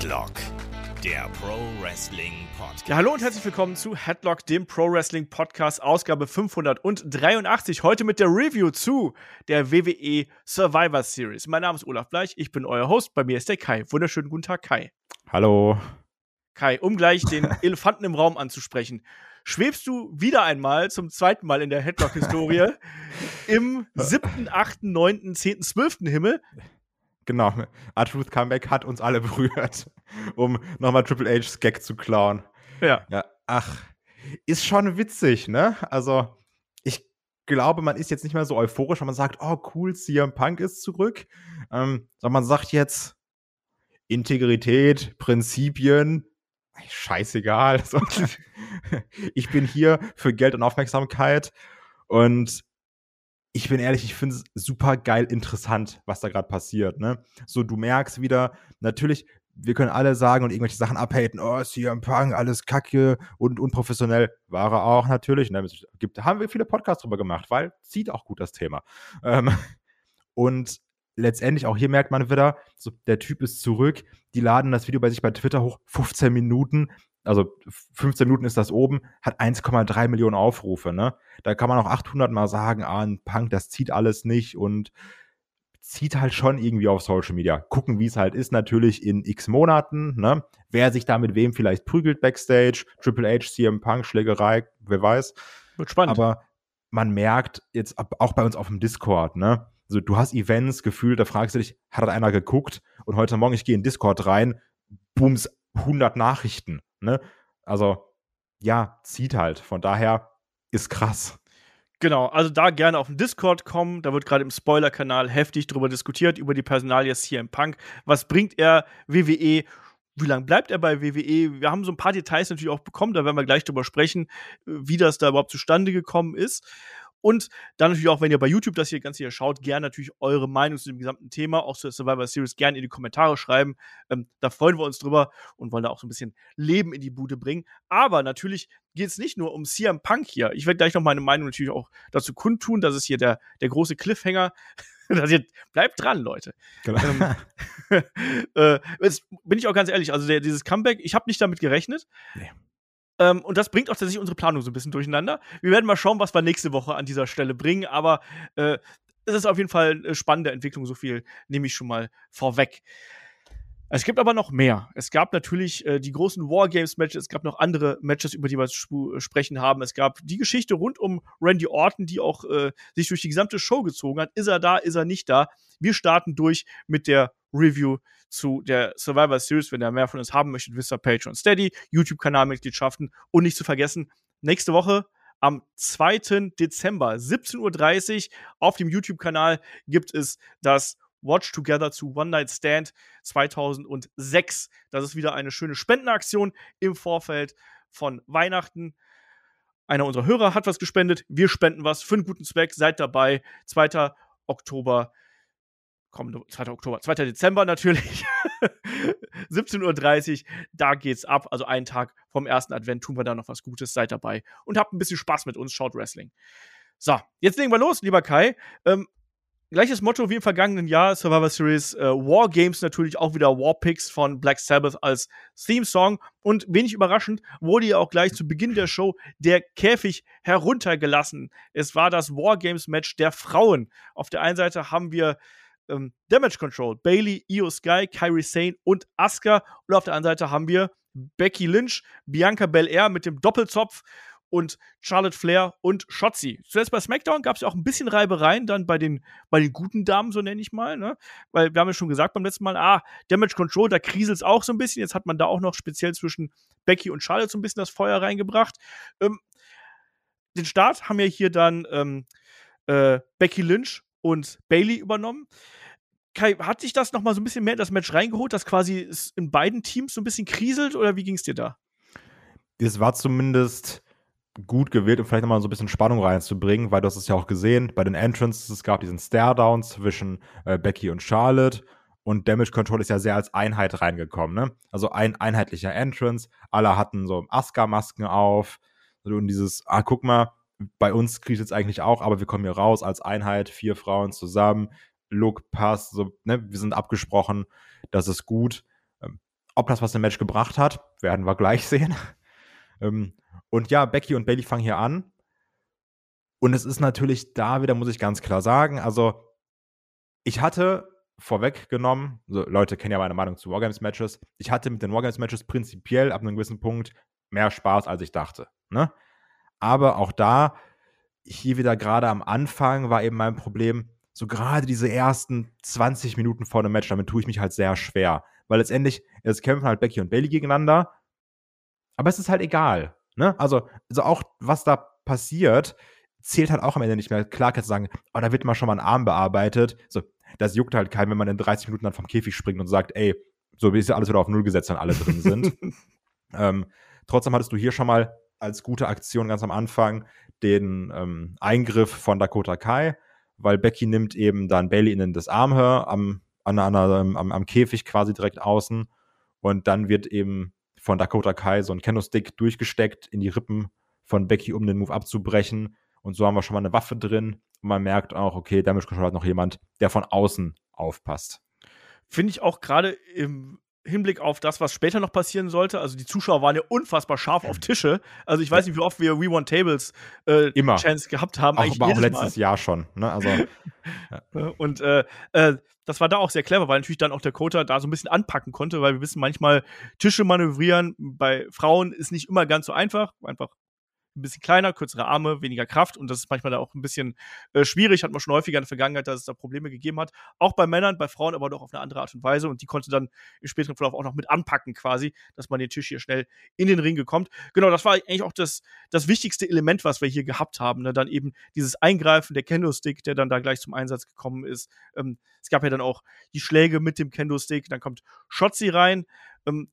Headlock, der Pro Wrestling Podcast. Ja, hallo und herzlich willkommen zu Headlock, dem Pro Wrestling Podcast, Ausgabe 583. Heute mit der Review zu der WWE Survivor Series. Mein Name ist Olaf Bleich, ich bin euer Host. Bei mir ist der Kai. Wunderschönen guten Tag, Kai. Hallo. Kai, um gleich den Elefanten im Raum anzusprechen. Schwebst du wieder einmal zum zweiten Mal in der Headlock-Historie im siebten, achten, neunten, zehnten, zwölften Himmel? Genau, R-Truth Comeback hat uns alle berührt, um nochmal Triple H's Gag zu klauen. Ja. Ja, ach, ist schon witzig, ne? Also, ich glaube, man ist jetzt nicht mehr so euphorisch, wenn man sagt, oh cool, CM Punk ist zurück. Ähm, sondern man sagt jetzt Integrität, Prinzipien, scheißegal. ich bin hier für Geld und Aufmerksamkeit und ich bin ehrlich, ich finde es super geil interessant, was da gerade passiert. Ne? So, du merkst wieder, natürlich, wir können alle sagen und irgendwelche Sachen abhaten, oh, CM Punk, alles kacke und unprofessionell. War er auch natürlich. Ne? Gibt, haben wir viele Podcasts drüber gemacht, weil zieht auch gut das Thema. Ähm, und letztendlich, auch hier merkt man wieder, so, der Typ ist zurück, die laden das Video bei sich bei Twitter hoch, 15 Minuten, also 15 Minuten ist das oben, hat 1,3 Millionen Aufrufe, ne? Da kann man auch 800 mal sagen, ah, ein Punk, das zieht alles nicht und zieht halt schon irgendwie auf Social Media. Gucken, wie es halt ist, natürlich in x Monaten, ne? Wer sich da mit wem vielleicht prügelt backstage, Triple H, CM Punk, Schlägerei, wer weiß. Wird spannend. Aber man merkt jetzt auch bei uns auf dem Discord, ne? Also du hast Events gefühlt, da fragst du dich, hat einer geguckt? Und heute Morgen, ich gehe in Discord rein, booms, 100 Nachrichten. Ne? Also, ja, zieht halt. Von daher ist krass. Genau, also da gerne auf den Discord kommen. Da wird gerade im Spoiler-Kanal heftig drüber diskutiert, über die Personalie CM Punk. Was bringt er WWE? Wie lange bleibt er bei WWE? Wir haben so ein paar Details natürlich auch bekommen, da werden wir gleich drüber sprechen, wie das da überhaupt zustande gekommen ist. Und dann natürlich auch, wenn ihr bei YouTube das hier Ganze hier schaut, gerne natürlich eure Meinung zu dem gesamten Thema, auch zur Survivor Series, gerne in die Kommentare schreiben. Ähm, da freuen wir uns drüber und wollen da auch so ein bisschen Leben in die Bude bringen. Aber natürlich geht es nicht nur um CM Punk hier. Ich werde gleich noch meine Meinung natürlich auch dazu kundtun. Das ist hier der, der große Cliffhanger. das hier, bleibt dran, Leute. Genau. Ähm, äh, jetzt bin ich auch ganz ehrlich, also der, dieses Comeback, ich habe nicht damit gerechnet. Nee. Ähm, und das bringt auch tatsächlich unsere Planung so ein bisschen durcheinander. Wir werden mal schauen, was wir nächste Woche an dieser Stelle bringen, aber äh, es ist auf jeden Fall eine spannende Entwicklung, so viel nehme ich schon mal vorweg. Es gibt aber noch mehr. Es gab natürlich äh, die großen Wargames-Matches, es gab noch andere Matches, über die wir zu sprechen haben. Es gab die Geschichte rund um Randy Orton, die auch äh, sich durch die gesamte Show gezogen hat. Ist er da, ist er nicht da? Wir starten durch mit der Review zu der Survivor Series. Wenn ihr mehr von uns haben möchtet, wisst ihr Patreon Steady, YouTube-Kanalmitgliedschaften und nicht zu vergessen, nächste Woche am 2. Dezember, 17.30 Uhr, auf dem YouTube-Kanal gibt es das Watch Together zu One Night Stand 2006. Das ist wieder eine schöne Spendenaktion im Vorfeld von Weihnachten. Einer unserer Hörer hat was gespendet. Wir spenden was für einen guten Zweck. Seid dabei. 2. Oktober kommende 2. Oktober, 2. Dezember natürlich, 17.30 Uhr, da geht's ab. Also einen Tag vom ersten Advent tun wir da noch was Gutes, seid dabei und habt ein bisschen Spaß mit uns, schaut Wrestling. So, jetzt legen wir los, lieber Kai. Ähm, gleiches Motto wie im vergangenen Jahr, Survivor Series äh, War Games natürlich auch wieder War Picks von Black Sabbath als Theme-Song. Und wenig überraschend wurde ja auch gleich zu Beginn der Show der Käfig heruntergelassen. Es war das War Games Match der Frauen. Auf der einen Seite haben wir ähm, Damage Control, Bailey, Io Sky, Kyrie Sane und Asuka. Und auf der anderen Seite haben wir Becky Lynch, Bianca Belair mit dem Doppelzopf und Charlotte Flair und Shotzi. Zuletzt bei SmackDown gab es ja auch ein bisschen Reibereien dann bei den, bei den guten Damen, so nenne ich mal, ne? Weil wir haben ja schon gesagt beim letzten Mal, ah, Damage Control, da kriselt es auch so ein bisschen. Jetzt hat man da auch noch speziell zwischen Becky und Charlotte so ein bisschen das Feuer reingebracht. Ähm, den Start haben ja hier dann ähm, äh, Becky Lynch und Bailey übernommen. Kai, hat sich das noch mal so ein bisschen mehr in das Match reingeholt, dass quasi es in beiden Teams so ein bisschen kriselt oder wie ging es dir da? Es war zumindest gut gewählt, um vielleicht noch mal so ein bisschen Spannung reinzubringen, weil du hast es ja auch gesehen bei den Entrances, es gab diesen Stare-Down zwischen äh, Becky und Charlotte und Damage Control ist ja sehr als Einheit reingekommen, ne? Also ein einheitlicher Entrance, alle hatten so Asuka-Masken auf und dieses, ah, guck mal, bei uns kriegt es eigentlich auch, aber wir kommen hier raus als Einheit, vier Frauen zusammen, Look passt, so, ne, wir sind abgesprochen, das ist gut. Ähm, ob das was im Match gebracht hat, werden wir gleich sehen. ähm, und ja, Becky und Bailey fangen hier an. Und es ist natürlich da wieder, muss ich ganz klar sagen, also ich hatte vorweggenommen, also Leute kennen ja meine Meinung zu Wargames-Matches, ich hatte mit den Wargames-Matches prinzipiell ab einem gewissen Punkt mehr Spaß, als ich dachte. Ne? Aber auch da, hier wieder gerade am Anfang war eben mein Problem, so gerade diese ersten 20 Minuten vor dem Match, damit tue ich mich halt sehr schwer. Weil letztendlich, es kämpfen halt Becky und Bailey gegeneinander, aber es ist halt egal. Ne? Also, also auch, was da passiert, zählt halt auch am Ende nicht mehr. Klar kannst du sagen, oh, da wird mal schon mal ein Arm bearbeitet. So, das juckt halt keinen, wenn man in 30 Minuten dann vom Käfig springt und sagt, ey, so ist ja alles wieder auf Null gesetzt, wenn alle drin sind. ähm, trotzdem hattest du hier schon mal als gute Aktion ganz am Anfang den ähm, Eingriff von Dakota Kai, weil Becky nimmt eben dann Bailey in das Armhör am, an, an, am, am Käfig quasi direkt außen und dann wird eben von Dakota Kai so ein Kendo-Stick durchgesteckt in die Rippen von Becky, um den Move abzubrechen. Und so haben wir schon mal eine Waffe drin. Und man merkt auch, okay, Damage Control hat noch jemand, der von außen aufpasst. Finde ich auch gerade im Hinblick auf das, was später noch passieren sollte. Also die Zuschauer waren ja unfassbar scharf auf Tische. Also ich weiß nicht, wie oft wir We Want Tables äh, Immer. Chance gehabt haben. Auch, aber auch letztes Mal. Jahr schon. Ne? Also, ja. Und äh, äh, das war da auch sehr clever, weil natürlich dann auch der Coder da so ein bisschen anpacken konnte, weil wir wissen manchmal, Tische manövrieren bei Frauen ist nicht immer ganz so einfach. Einfach ein bisschen kleiner, kürzere Arme, weniger Kraft und das ist manchmal da auch ein bisschen äh, schwierig. Hat man schon häufiger in der Vergangenheit, dass es da Probleme gegeben hat. Auch bei Männern, bei Frauen aber doch auf eine andere Art und Weise und die konnte dann im späteren Verlauf auch noch mit anpacken quasi, dass man den Tisch hier schnell in den Ring gekommt. Genau, das war eigentlich auch das, das wichtigste Element, was wir hier gehabt haben. Ne? Dann eben dieses Eingreifen, der Kendo-Stick, der dann da gleich zum Einsatz gekommen ist. Ähm, es gab ja dann auch die Schläge mit dem Kendo-Stick, dann kommt Shotzi rein. Ähm,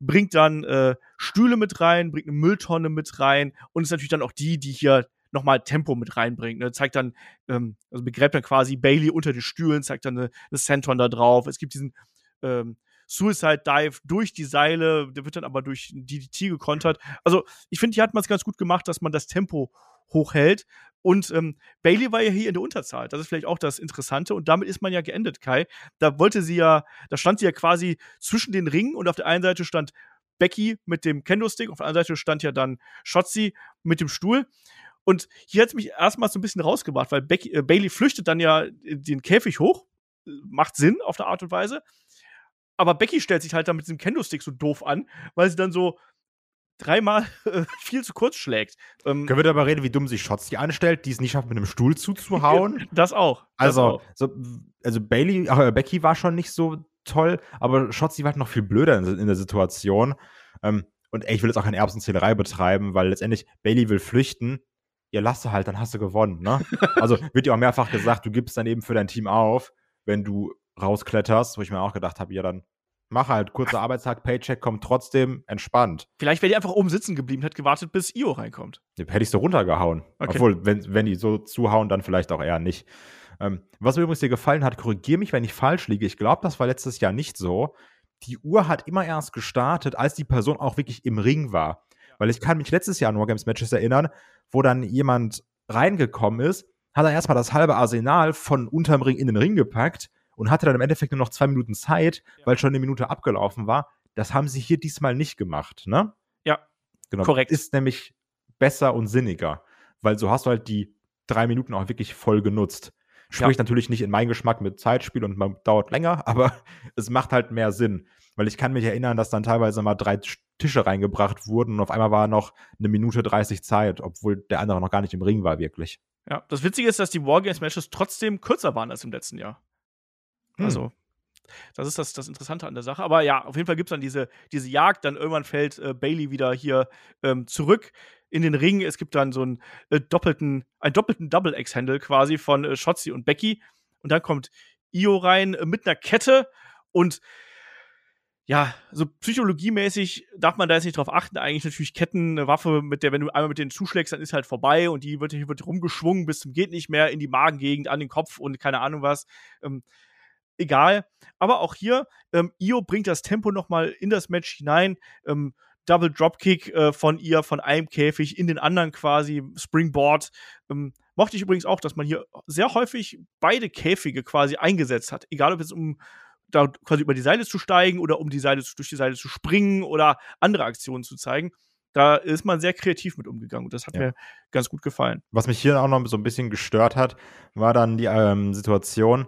bringt dann äh, Stühle mit rein, bringt eine Mülltonne mit rein und ist natürlich dann auch die, die hier nochmal Tempo mit reinbringt. Ne? Zeigt dann, ähm, also begräbt dann quasi Bailey unter den Stühlen, zeigt dann eine, eine Senton da drauf. Es gibt diesen ähm, Suicide Dive durch die Seile, der wird dann aber durch DDT gekontert. Also ich finde, hier hat man es ganz gut gemacht, dass man das Tempo hochhält. Und ähm, Bailey war ja hier in der Unterzahl. Das ist vielleicht auch das Interessante. Und damit ist man ja geendet, Kai. Da wollte sie ja, da stand sie ja quasi zwischen den Ringen und auf der einen Seite stand Becky mit dem Kendo-Stick, auf der anderen Seite stand ja dann Shotzi mit dem Stuhl. Und hier hat es mich erstmal so ein bisschen rausgebracht, weil Becky, äh, Bailey flüchtet dann ja den Käfig hoch. Macht Sinn auf der Art und Weise. Aber Becky stellt sich halt dann mit diesem Kendo-Stick so doof an, weil sie dann so dreimal äh, viel zu kurz schlägt. Ähm, Können wir darüber reden, wie dumm sich Shotzi anstellt, die es nicht schafft, mit einem Stuhl zuzuhauen? das auch. Das also, auch. So, also Bailey, äh, Becky war schon nicht so toll, aber Shotzi war halt noch viel blöder in, in der Situation. Ähm, und ey, ich will jetzt auch keine Erbsenzählerei betreiben, weil letztendlich Bailey will flüchten. Ja, lass du halt, dann hast du gewonnen, ne? also wird dir auch mehrfach gesagt, du gibst dann eben für dein Team auf, wenn du rauskletterst, wo ich mir auch gedacht habe, ja, dann mach halt, kurzer Arbeitstag, Paycheck kommt trotzdem entspannt. Vielleicht wäre die einfach oben sitzen geblieben, hätte gewartet, bis Io reinkommt. Hätte ich so runtergehauen. Okay. Obwohl, wenn, wenn die so zuhauen, dann vielleicht auch eher nicht. Ähm, was mir übrigens dir gefallen hat, korrigier mich, wenn ich falsch liege. Ich glaube, das war letztes Jahr nicht so. Die Uhr hat immer erst gestartet, als die Person auch wirklich im Ring war. Weil ich kann mich letztes Jahr an Wargames Matches erinnern, wo dann jemand reingekommen ist, hat er erstmal das halbe Arsenal von unterm Ring in den Ring gepackt und hatte dann im Endeffekt nur noch zwei Minuten Zeit, weil schon eine Minute abgelaufen war. Das haben sie hier diesmal nicht gemacht, ne? Ja. Genau. Korrekt. Ist nämlich besser und sinniger, weil so hast du halt die drei Minuten auch wirklich voll genutzt. Spricht ja. natürlich nicht in meinen Geschmack mit Zeitspiel und man dauert länger, aber es macht halt mehr Sinn. Weil ich kann mich erinnern, dass dann teilweise mal drei Tische reingebracht wurden und auf einmal war noch eine Minute 30 Zeit, obwohl der andere noch gar nicht im Ring war, wirklich. Ja, das Witzige ist, dass die Wargames-Matches trotzdem kürzer waren als im letzten Jahr. Hm. Also, das ist das, das Interessante an der Sache. Aber ja, auf jeden Fall gibt es dann diese, diese Jagd. Dann irgendwann fällt äh, Bailey wieder hier ähm, zurück in den Ring. Es gibt dann so einen äh, doppelten, einen doppelten Double-X-Handle quasi von äh, Shotzi und Becky. Und dann kommt Io rein äh, mit einer Kette und ja, so psychologiemäßig darf man da jetzt nicht drauf achten. Eigentlich natürlich Ketten, eine Waffe, mit der, wenn du einmal mit denen zuschlägst, dann ist halt vorbei und die wird, wird rumgeschwungen bis zum geht nicht mehr in die Magengegend, an den Kopf und keine Ahnung was. Ähm, egal. Aber auch hier, ähm, Io bringt das Tempo nochmal in das Match hinein. Ähm, Double Dropkick äh, von ihr, von einem Käfig in den anderen quasi, Springboard. Ähm, mochte ich übrigens auch, dass man hier sehr häufig beide Käfige quasi eingesetzt hat. Egal, ob es um da quasi über die Seile zu steigen oder um die Seile durch die Seile zu springen oder andere Aktionen zu zeigen. Da ist man sehr kreativ mit umgegangen und das hat ja. mir ganz gut gefallen. Was mich hier auch noch so ein bisschen gestört hat, war dann die ähm, Situation,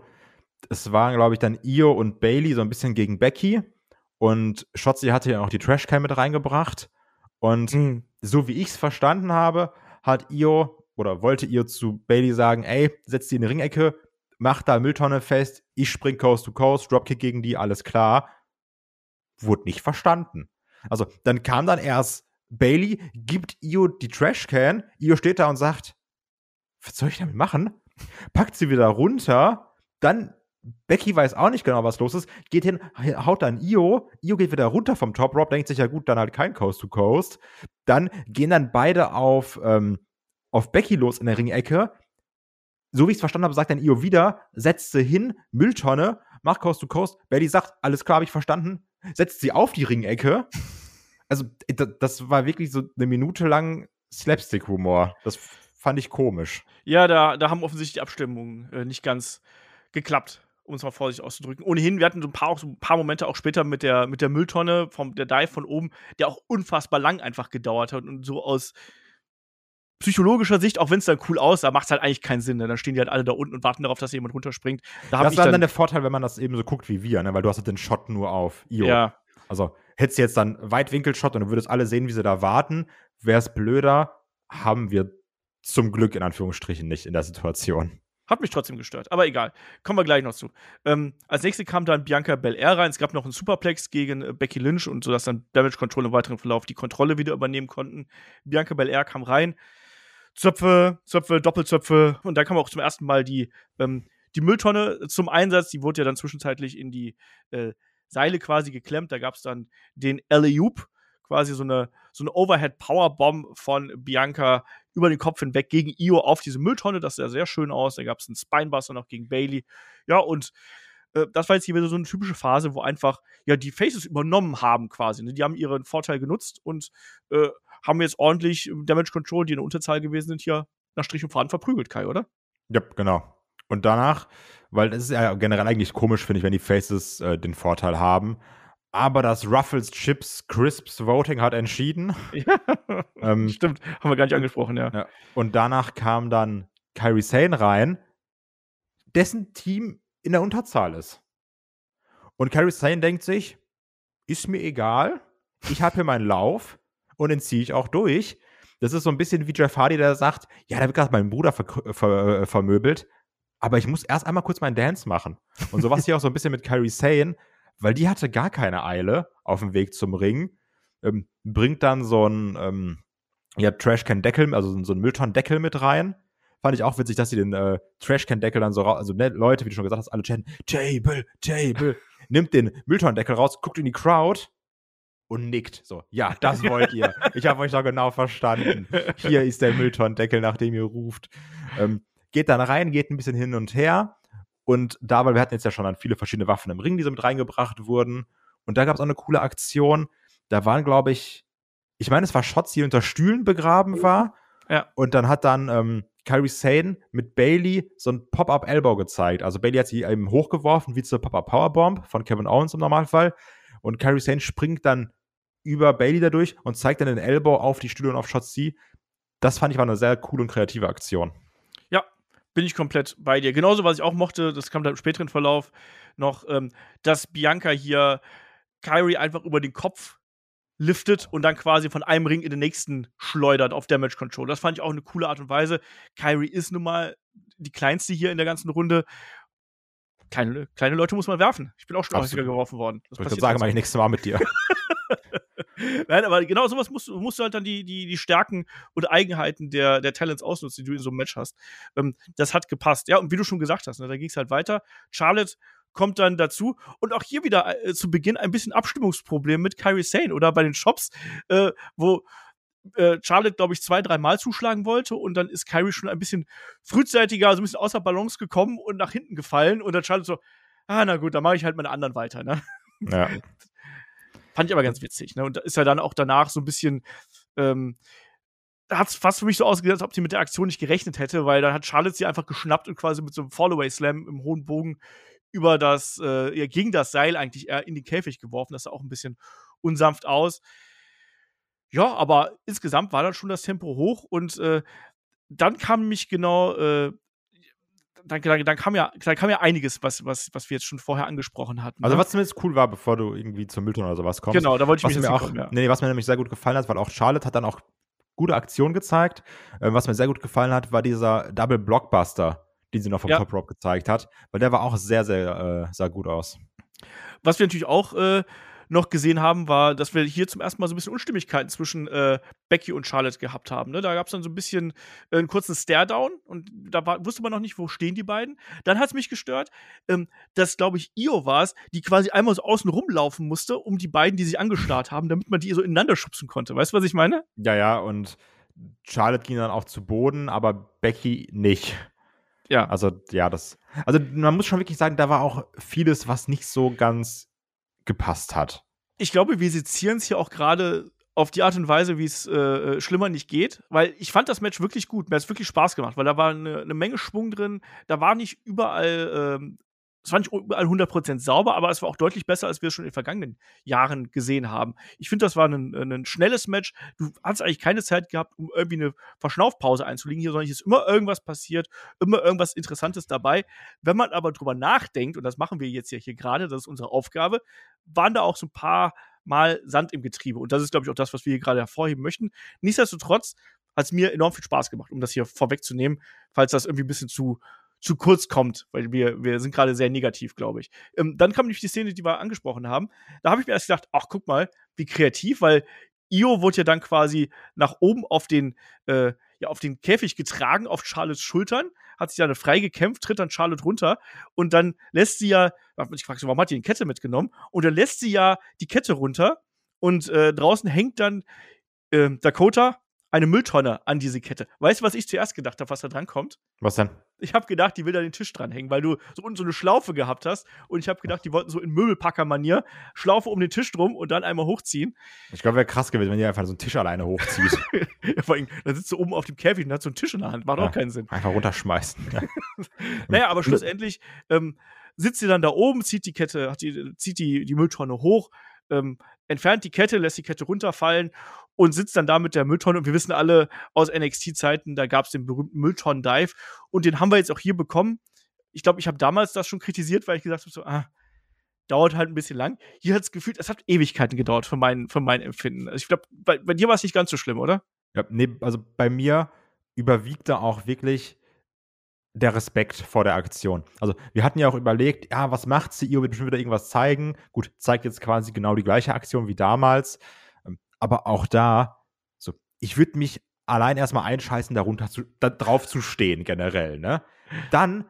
es waren, glaube ich, dann Io und Bailey so ein bisschen gegen Becky und Shotzi hatte ja auch die Trashcam mit reingebracht und mhm. so wie ich es verstanden habe, hat Io oder wollte Io zu Bailey sagen, ey, setz die in die Ringecke, mach da Mülltonne fest, ich spring Coast to Coast, Dropkick gegen die, alles klar. Wurde nicht verstanden. Also, dann kam dann erst Bailey, gibt Io die Trashcan, Io steht da und sagt, was soll ich damit machen? Packt sie wieder runter, dann Becky weiß auch nicht genau, was los ist, geht hin, haut dann Io, Io geht wieder runter vom Top Rob, denkt sich ja gut, dann halt kein Coast to Coast. Dann gehen dann beide auf, ähm, auf Becky los in der Ringecke. So wie ich es verstanden habe, sagt dann Io wieder, setzt sie hin, Mülltonne, macht Coast to Coast. Becky sagt, alles klar, habe ich verstanden, setzt sie auf die Ringecke. Also, das war wirklich so eine Minute lang Slapstick-Humor. Das fand ich komisch. Ja, da, da haben offensichtlich die Abstimmungen äh, nicht ganz geklappt um es mal vorsichtig auszudrücken. Ohnehin, wir hatten so ein paar, auch so ein paar Momente auch später mit der, mit der Mülltonne, vom, der Dive von oben, der auch unfassbar lang einfach gedauert hat und so aus psychologischer Sicht, auch wenn es dann cool aussah, macht es halt eigentlich keinen Sinn. Ne? Dann stehen die halt alle da unten und warten darauf, dass jemand runterspringt. Da das ist dann, dann der Vorteil, wenn man das eben so guckt wie wir, ne? weil du hast halt den Shot nur auf Io. Ja. Also hättest du jetzt dann Weitwinkel-Shot und du würdest alle sehen, wie sie da warten, wäre es blöder, haben wir zum Glück in Anführungsstrichen nicht in der Situation. Hat mich trotzdem gestört, aber egal. Kommen wir gleich noch zu. Ähm, als nächstes kam dann Bianca Belair rein. Es gab noch einen Superplex gegen äh, Becky Lynch und sodass dann Damage Control im weiteren Verlauf die Kontrolle wieder übernehmen konnten. Bianca Belair kam rein. Zöpfe, Zöpfe, Doppelzöpfe und dann kam auch zum ersten Mal die, ähm, die Mülltonne zum Einsatz. Die wurde ja dann zwischenzeitlich in die äh, Seile quasi geklemmt. Da gab es dann den Alley-Oop, quasi so eine, so eine Overhead-Powerbomb von Bianca über den Kopf hinweg gegen Io auf diese Mülltonne. Das sah sehr schön aus. Da gab es einen Spinebuster noch gegen Bailey. Ja, und äh, das war jetzt hier wieder so eine typische Phase, wo einfach ja die Faces übernommen haben quasi. Ne? Die haben ihren Vorteil genutzt und äh, haben jetzt ordentlich Damage Control, die in der Unterzahl gewesen sind, hier nach Strich und Faden verprügelt, Kai, oder? Ja, genau. Und danach, weil es ist ja generell eigentlich komisch, finde ich, wenn die Faces äh, den Vorteil haben aber das Ruffles Chips Crisps Voting hat entschieden. Ja, ähm, stimmt, haben wir gar nicht angesprochen, ja. ja. Und danach kam dann Kyrie Sane rein, dessen Team in der Unterzahl ist. Und Kyrie Sane denkt sich, ist mir egal, ich habe hier meinen Lauf und den ziehe ich auch durch. Das ist so ein bisschen wie Jeff Hardy, der sagt, ja, da wird gerade mein Bruder ver ver vermöbelt, aber ich muss erst einmal kurz meinen Dance machen. Und so was hier auch so ein bisschen mit Kyrie Sane weil die hatte gar keine Eile auf dem Weg zum Ring. Ähm, bringt dann so ein ähm, ja, Trashcan-Deckel, also so ein Mülltonnen-Deckel mit rein. Fand ich auch witzig, dass sie den äh, Trashcan-Deckel dann so raus, also ne, Leute, wie du schon gesagt hast, alle chatten, Table, Table, nimmt den Mülltonnen-Deckel raus, guckt in die Crowd und nickt. So, ja, das wollt ihr. Ich habe euch doch genau verstanden. Hier ist der Mülltonnendeckel, nachdem ihr ruft. Ähm, geht dann rein, geht ein bisschen hin und her und da, weil wir hatten jetzt ja schon an viele verschiedene Waffen im Ring, die so mit reingebracht wurden. Und da gab es auch eine coole Aktion. Da waren, glaube ich, ich meine, es war Shots, die unter Stühlen begraben war. Ja. Und dann hat dann ähm, Kyrie Sane mit Bailey so ein Pop-Up-Elbow gezeigt. Also Bailey hat sie eben hochgeworfen, wie zur Pop-Up-Powerbomb von Kevin Owens im Normalfall. Und Kyrie Sane springt dann über Bailey dadurch und zeigt dann den Elbow auf die Stühle und auf Shotzi. Das fand ich war eine sehr coole und kreative Aktion bin ich komplett bei dir. Genauso, was ich auch mochte, das kam dann im späteren Verlauf noch, ähm, dass Bianca hier Kyrie einfach über den Kopf liftet und dann quasi von einem Ring in den nächsten schleudert auf Damage Control. Das fand ich auch eine coole Art und Weise. Kyrie ist nun mal die kleinste hier in der ganzen Runde. Kleine, kleine Leute muss man werfen. Ich bin auch schon häufiger geworfen worden. Das ich würde sagen, mache ich nächstes Mal mit dir. Nein, aber genau sowas musst, musst du halt dann die, die, die Stärken und Eigenheiten der, der Talents ausnutzen, die du in so einem Match hast. Ähm, das hat gepasst. Ja, und wie du schon gesagt hast, ne, da ging es halt weiter. Charlotte kommt dann dazu und auch hier wieder äh, zu Beginn ein bisschen Abstimmungsproblem mit Kyrie Sane oder bei den Shops, äh, wo äh, Charlotte, glaube ich, zwei, dreimal zuschlagen wollte und dann ist Kyrie schon ein bisschen frühzeitiger, so ein bisschen außer Balance gekommen und nach hinten gefallen und dann Charlotte so, ah, na gut, dann mache ich halt meine anderen weiter, ne? Ja. Fand ich aber ganz witzig. Ne? Und ist ja dann auch danach so ein bisschen. Ähm, hat es fast für mich so ausgesehen, als ob sie mit der Aktion nicht gerechnet hätte, weil dann hat Charlotte sie einfach geschnappt und quasi mit so einem Fallaway-Slam im hohen Bogen über das, äh, ja, gegen das Seil eigentlich eher in den Käfig geworfen. Das sah auch ein bisschen unsanft aus. Ja, aber insgesamt war dann schon das Tempo hoch und äh, dann kam mich genau, äh, dann, dann, dann, kam ja, dann kam ja einiges, was, was, was wir jetzt schon vorher angesprochen hatten. Also, ne? was zumindest cool war, bevor du irgendwie zum Müllton oder sowas kommst. Genau, da wollte ich was mich mir auch, hinkommen, ja. nee, was mir nämlich sehr gut gefallen hat, weil auch Charlotte hat dann auch gute Aktionen gezeigt. Äh, was mir sehr gut gefallen hat, war dieser Double Blockbuster, den sie noch vom Ja. Top Rope gezeigt hat, weil der war auch sehr, sehr, äh, sah gut aus. Was wir natürlich auch äh, noch gesehen haben, war, dass wir hier zum ersten Mal so ein bisschen Unstimmigkeiten zwischen äh, Becky und Charlotte gehabt haben. Ne? Da gab es dann so ein bisschen äh, einen kurzen Stare-Down und da war, wusste man noch nicht, wo stehen die beiden. Dann hat es mich gestört, ähm, dass, glaube ich, Io war es, die quasi einmal so außen rumlaufen musste, um die beiden, die sich angestarrt haben, damit man die so ineinander schubsen konnte. Weißt du, was ich meine? Ja, ja, und Charlotte ging dann auch zu Boden, aber Becky nicht. Ja. Also, ja, das. Also, man muss schon wirklich sagen, da war auch vieles, was nicht so ganz gepasst hat. ich glaube, wir sezieren es hier auch gerade auf die Art und Weise, wie es äh, schlimmer nicht geht, weil ich fand das Match wirklich gut. Mir hat es wirklich Spaß gemacht, weil da war eine, eine Menge Schwung drin. Da war nicht überall, ähm, es war nicht überall 100% sauber, aber es war auch deutlich besser, als wir es schon in den vergangenen Jahren gesehen haben. Ich finde, das war ein, ein schnelles Match. Du hast eigentlich keine Zeit gehabt, um irgendwie eine Verschnaufpause einzulegen hier, sondern hier ist immer irgendwas passiert, immer irgendwas Interessantes dabei. Wenn man aber drüber nachdenkt, und das machen wir jetzt ja hier gerade, das ist unsere Aufgabe, waren da auch so ein paar Mal Sand im Getriebe. Und das ist, glaube ich, auch das, was wir hier gerade hervorheben möchten. Nichtsdestotrotz hat es mir enorm viel Spaß gemacht, um das hier vorwegzunehmen, falls das irgendwie ein bisschen zu, zu kurz kommt, weil wir, wir sind gerade sehr negativ, glaube ich. Ähm, dann kam nämlich die Szene, die wir angesprochen haben. Da habe ich mir erst gedacht, ach, guck mal, wie kreativ, weil Io wurde ja dann quasi nach oben auf den, äh, ja, auf den Käfig getragen, auf Charlottes Schultern, hat sich dann frei gekämpft, tritt dann Charlotte runter und dann lässt sie ja, ich frage warum hat die die Kette mitgenommen? Und dann lässt sie ja die Kette runter und äh, draußen hängt dann äh, Dakota eine Mülltonne an diese Kette. Weißt du, was ich zuerst gedacht habe, was da dran kommt? Was denn? Ich habe gedacht, die will da den Tisch dranhängen, weil du so unten so eine Schlaufe gehabt hast. Und ich habe gedacht, die wollten so in Möbelpacker-Manier Schlaufe um den Tisch drum und dann einmal hochziehen. Ich glaube, wäre krass gewesen, wenn die einfach so einen Tisch alleine hochzieht. Vor allem, dann sitzt du oben auf dem Käfig und hat so einen Tisch in der Hand. Macht Ja. auch keinen Sinn. einfach runterschmeißen. Ja. Naja, aber schlussendlich ähm, sitzt sie dann da oben, zieht die Kette, die, zieht die, die Mülltonne hoch, ähm, entfernt die Kette, lässt die Kette runterfallen und sitzt dann da mit der Mülltonne. Und wir wissen alle aus NXT-Zeiten, da gab es den berühmten Mülltonnen-Dive. Und den haben wir jetzt auch hier bekommen. Ich glaube, ich habe damals das schon kritisiert, weil ich gesagt habe, so, ah, dauert halt ein bisschen lang. Hier hat es gefühlt, es hat Ewigkeiten gedauert für mein, für mein Empfinden. Also ich glaube, bei, bei dir war es nicht ganz so schlimm, oder? Ja, nee, also bei mir überwiegt da auch wirklich der Respekt vor der Aktion. Also wir hatten ja auch überlegt, ja, was macht sie? Io wird bestimmt wieder irgendwas zeigen. Gut, zeigt jetzt quasi genau die gleiche Aktion wie damals. Aber auch da, so, ich würde mich allein erstmal einscheißen, darunter zu, da drauf zu stehen, generell, ne? Dann